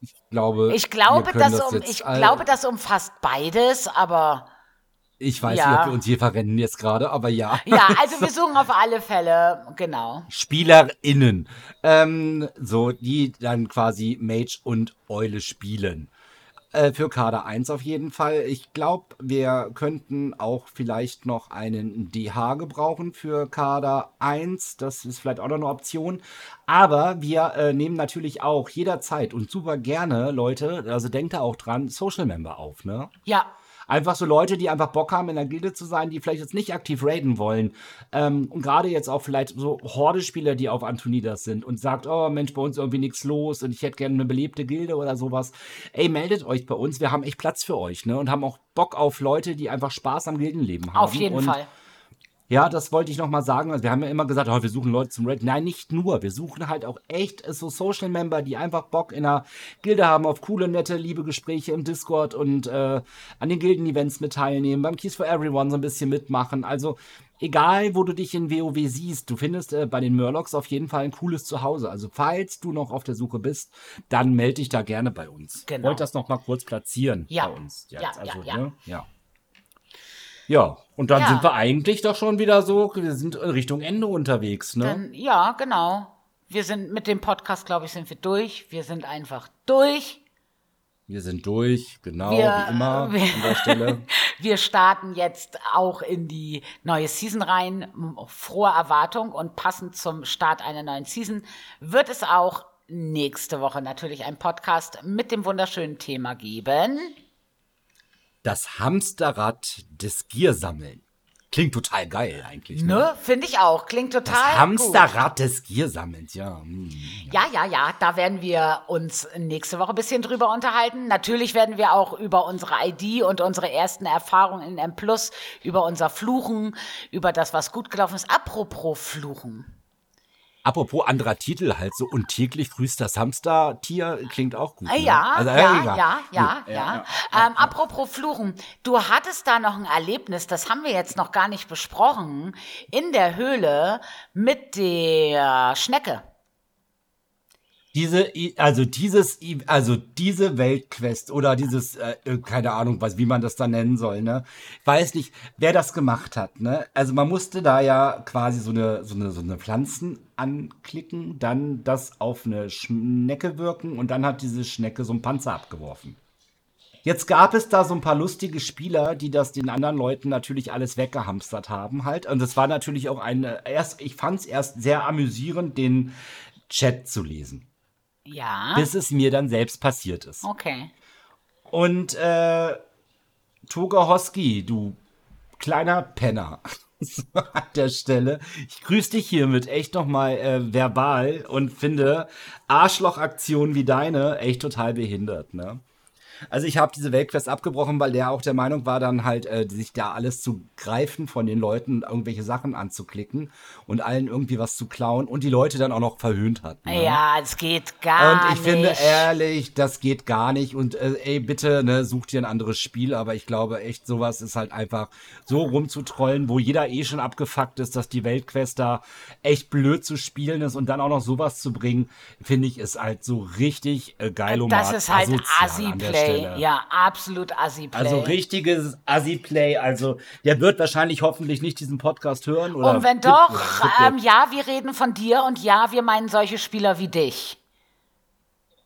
S2: Ich glaube,
S1: Ich glaube, das,
S2: das
S1: um, ich glaube, das umfasst beides, aber
S2: Ich weiß
S1: Ja.
S2: nicht, ob wir uns hier verrennen jetzt gerade, aber ja.
S1: ja, <laughs> also wir suchen auf alle Fälle, genau.
S2: SpielerInnen. Ähm, so, die dann quasi Mage und Eule spielen. Äh, für Kader 1 auf jeden Fall. Ich glaube, wir könnten auch vielleicht noch einen DH gebrauchen für Kader 1. Das ist vielleicht auch noch eine Option. Aber wir äh, nehmen natürlich auch jederzeit und super gerne Leute, also denkt da auch dran, Social Member auf, ne?
S1: Ja,
S2: Einfach so Leute, die einfach Bock haben, in der Gilde zu sein, die vielleicht jetzt nicht aktiv raiden wollen. Ähm, und gerade jetzt auch vielleicht so Horde-Spieler, die auf Antonidas sind und sagt, oh Mensch, bei uns irgendwie nichts los und ich hätte gerne eine belebte Gilde oder sowas. Ey, meldet euch bei uns, wir haben echt Platz für euch, ne? Und haben auch Bock auf Leute, die einfach Spaß am Gildenleben haben.
S1: auf jeden
S2: und
S1: Fall.
S2: Ja, das wollte ich noch mal sagen. Also wir haben ja immer gesagt, oh, wir suchen Leute zum Raid. Nein, nicht nur. Wir suchen halt auch echt so Social Member, die einfach Bock in einer Gilde haben auf coole, nette, liebe Gespräche im Discord und äh, an den Gilden-Events mit teilnehmen, beim Keys for Everyone so ein bisschen mitmachen. Also egal, wo du dich in WoW siehst, du findest äh, bei den Murlocs auf jeden Fall ein cooles Zuhause. Also falls du noch auf der Suche bist, dann melde dich da gerne bei uns.
S1: Genau.
S2: Wollte das noch mal kurz platzieren
S1: Ja.
S2: bei uns.
S1: Ja,
S2: Jetzt.
S1: ja,
S2: also,
S1: ja.
S2: Ne? ja. Ja, und dann
S1: Ja.
S2: sind wir eigentlich doch schon wieder so, wir sind in Richtung Ende unterwegs, ne?
S1: Dann, ja, genau. Wir sind mit dem Podcast, glaube ich, sind wir durch. Wir sind einfach durch.
S2: wir sind durch, genau,
S1: Wir-
S2: wie immer
S1: wir-
S2: an der Stelle. <laughs>
S1: Wir starten jetzt auch in die neue Season rein. Frohe Erwartung und passend zum Start einer neuen Season wird es auch nächste Woche natürlich einen Podcast mit dem wunderschönen Thema geben.
S2: Das Hamsterrad des Giersammeln. Klingt total geil eigentlich. Ne?
S1: Ne? Finde ich auch. Klingt
S2: Das
S1: total gut.
S2: Hamsterrad des Giersammelns, ja. hm.
S1: Ja, ja, ja, da werden wir uns nächste Woche ein bisschen drüber unterhalten. Natürlich werden wir auch über unsere ID und unsere ersten Erfahrungen in M Plus, über unser Fluchen, über das, was gut gelaufen ist. Apropos Fluchen.
S2: Apropos anderer Titel halt so und täglich grüßt das Hamstertier klingt auch gut.
S1: Ah,
S2: Ne?
S1: Ja,
S2: Also,
S1: ja, ja,
S2: egal.
S1: ja, ja,
S2: Gut,
S1: Ähm, apropos Fluchen, du hattest da noch ein Erlebnis, das haben wir jetzt noch gar nicht besprochen, in der Höhle mit der Schnecke.
S2: Diese, also dieses, also diese Weltquest oder dieses, äh, keine Ahnung, was, wie man das da nennen soll, ne? Weiß nicht, wer das gemacht hat, ne? Also man musste da ja quasi so eine, so eine, so eine Pflanzen anklicken, dann das auf eine Schnecke wirken und dann hat diese Schnecke so einen Panzer abgeworfen. Jetzt gab es da so ein paar lustige Spieler, die das den anderen Leuten natürlich alles weggehamstert haben halt. Und es war natürlich auch eine, erst, ich fand es erst sehr amüsierend, den Chat zu lesen
S1: Ja.
S2: bis es mir dann selbst passiert ist.
S1: Okay.
S2: Und äh, Toga Hosky, du kleiner Penner. <laughs> An der Stelle. Ich grüße dich hiermit echt nochmal äh, verbal und finde Arschlochaktionen wie deine echt total behindert, ne? Also ich habe diese Weltquest abgebrochen, weil der auch der Meinung war, dann halt äh, sich da alles zu greifen von den Leuten, irgendwelche Sachen anzuklicken und allen irgendwie was zu klauen und die Leute dann auch noch verhöhnt hat. Ne?
S1: Ja, es geht gar
S2: Und ich
S1: nicht.
S2: finde ehrlich, das geht gar nicht. Und äh, ey, bitte, ne, such dir ein anderes Spiel. Aber ich glaube echt, sowas ist halt einfach so rumzutrollen, wo jeder eh schon abgefuckt ist, dass die Weltquest da echt blöd zu spielen ist und dann auch noch sowas zu bringen, finde ich, ist halt so richtig äh, geil
S1: das ist halt Assi-Play.
S2: Stelle.
S1: Ja, absolut Assi-Play.
S2: Also richtiges Assi-Play. Also der wird wahrscheinlich hoffentlich nicht diesen Podcast hören. Oder
S1: Und wenn doch,
S2: bitte.
S1: ähm, ja, wir reden von dir und ja, wir meinen solche Spieler wie dich.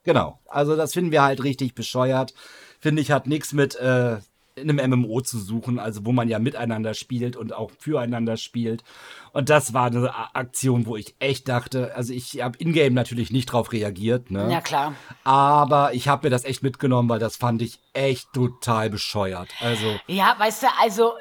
S2: Genau. Also das finden wir halt richtig bescheuert. Finde ich, hat nichts mit äh, in einem MMO zu suchen, also wo man ja miteinander spielt und auch füreinander spielt. Und das war eine Aktion, wo ich echt dachte, also ich habe in-game natürlich nicht drauf reagiert, ne?
S1: Ja, klar.
S2: Aber ich habe mir das echt mitgenommen, weil das fand ich echt total bescheuert. Also
S1: Ja, weißt du, also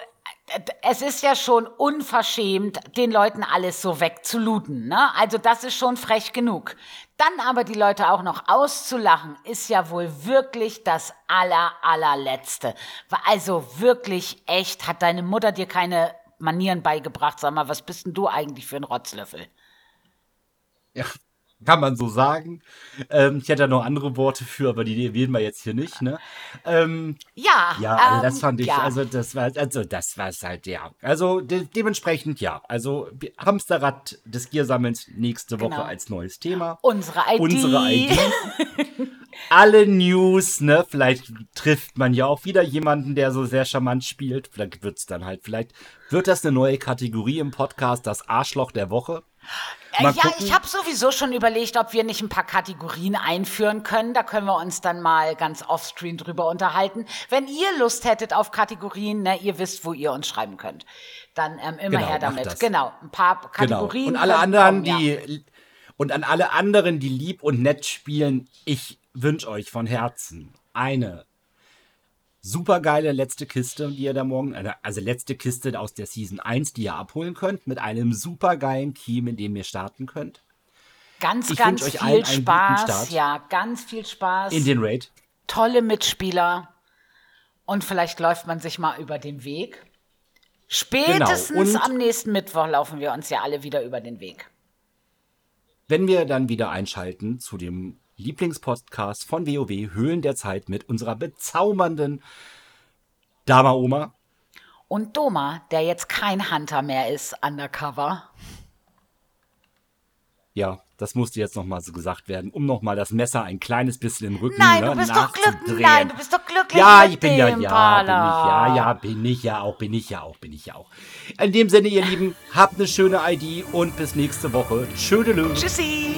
S1: es ist ja schon unverschämt, den Leuten alles so wegzulooten. Ne? Also das ist schon frech genug. Dann aber die Leute auch noch auszulachen, ist ja wohl wirklich das aller, allerletzte. Also wirklich echt, hat deine Mutter dir keine Manieren beigebracht? Sag mal, was bist denn du eigentlich für ein Rotzlöffel?
S2: Ja, <laughs> kann man so sagen. Ähm, ich hätte da noch andere Worte für, aber die wählen wir jetzt hier nicht, ne? Ähm,
S1: Ja,
S2: Ja, also
S1: ähm,
S2: das fand ich,
S1: ja.
S2: also das war, also das war es halt, ja. Also de dementsprechend ja. Also Hamsterrad des Giersammelns nächste Woche
S1: Genau.
S2: als neues Thema.
S1: Unsere ID.
S2: Unsere ID. <laughs> alle News, ne? Vielleicht trifft man ja auch wieder jemanden, der so sehr charmant spielt. Vielleicht wird's dann halt, vielleicht wird das eine neue Kategorie im Podcast, das Arschloch der Woche.
S1: Mal ja, gucken. ich habe sowieso schon überlegt, ob wir nicht ein paar Kategorien einführen können. Da können wir uns dann mal ganz offscreen drüber unterhalten. Wenn ihr Lust hättet auf Kategorien, ne, ihr wisst, wo ihr uns schreiben könnt. Dann ähm, immer genau, her damit. Genau, ein paar. Kategorien.
S2: Genau. Und alle anderen, kommen, ja. die und an alle anderen, die lieb und nett spielen, ich wünsche euch von Herzen eine supergeile letzte Kiste, die ihr da morgen, äh, also letzte Kiste aus der Season 1, die ihr abholen könnt, mit einem supergeilen Team, in dem ihr starten könnt.
S1: Ganz, ich ganz euch viel Spaß. Ja, ganz viel Spaß.
S2: In den Raid.
S1: Tolle Mitspieler. Und vielleicht läuft man sich mal über den Weg. Spätestens genau. am nächsten Mittwoch laufen wir uns ja alle wieder über den Weg.
S2: Wenn wir dann wieder einschalten zu dem Lieblingspodcast von WoW Höhlen der Zeit mit unserer bezaubernden Dama Oma.
S1: Und Doma, der jetzt kein Hunter mehr ist, undercover.
S2: Ja, das musste jetzt nochmal so gesagt werden, um nochmal das Messer ein kleines bisschen im Rücken
S1: Nein, ne, du bist doch glücklich. Nein, du bist doch glücklich.
S2: Ja, ich bin ja, ja, bin ich, ja, ja, bin ich ja auch, bin ich ja auch, bin ich ja auch. In dem Sinne, ihr Lieben, habt eine schöne ID und bis nächste Woche. Tschüdelü.
S1: Tschüssi.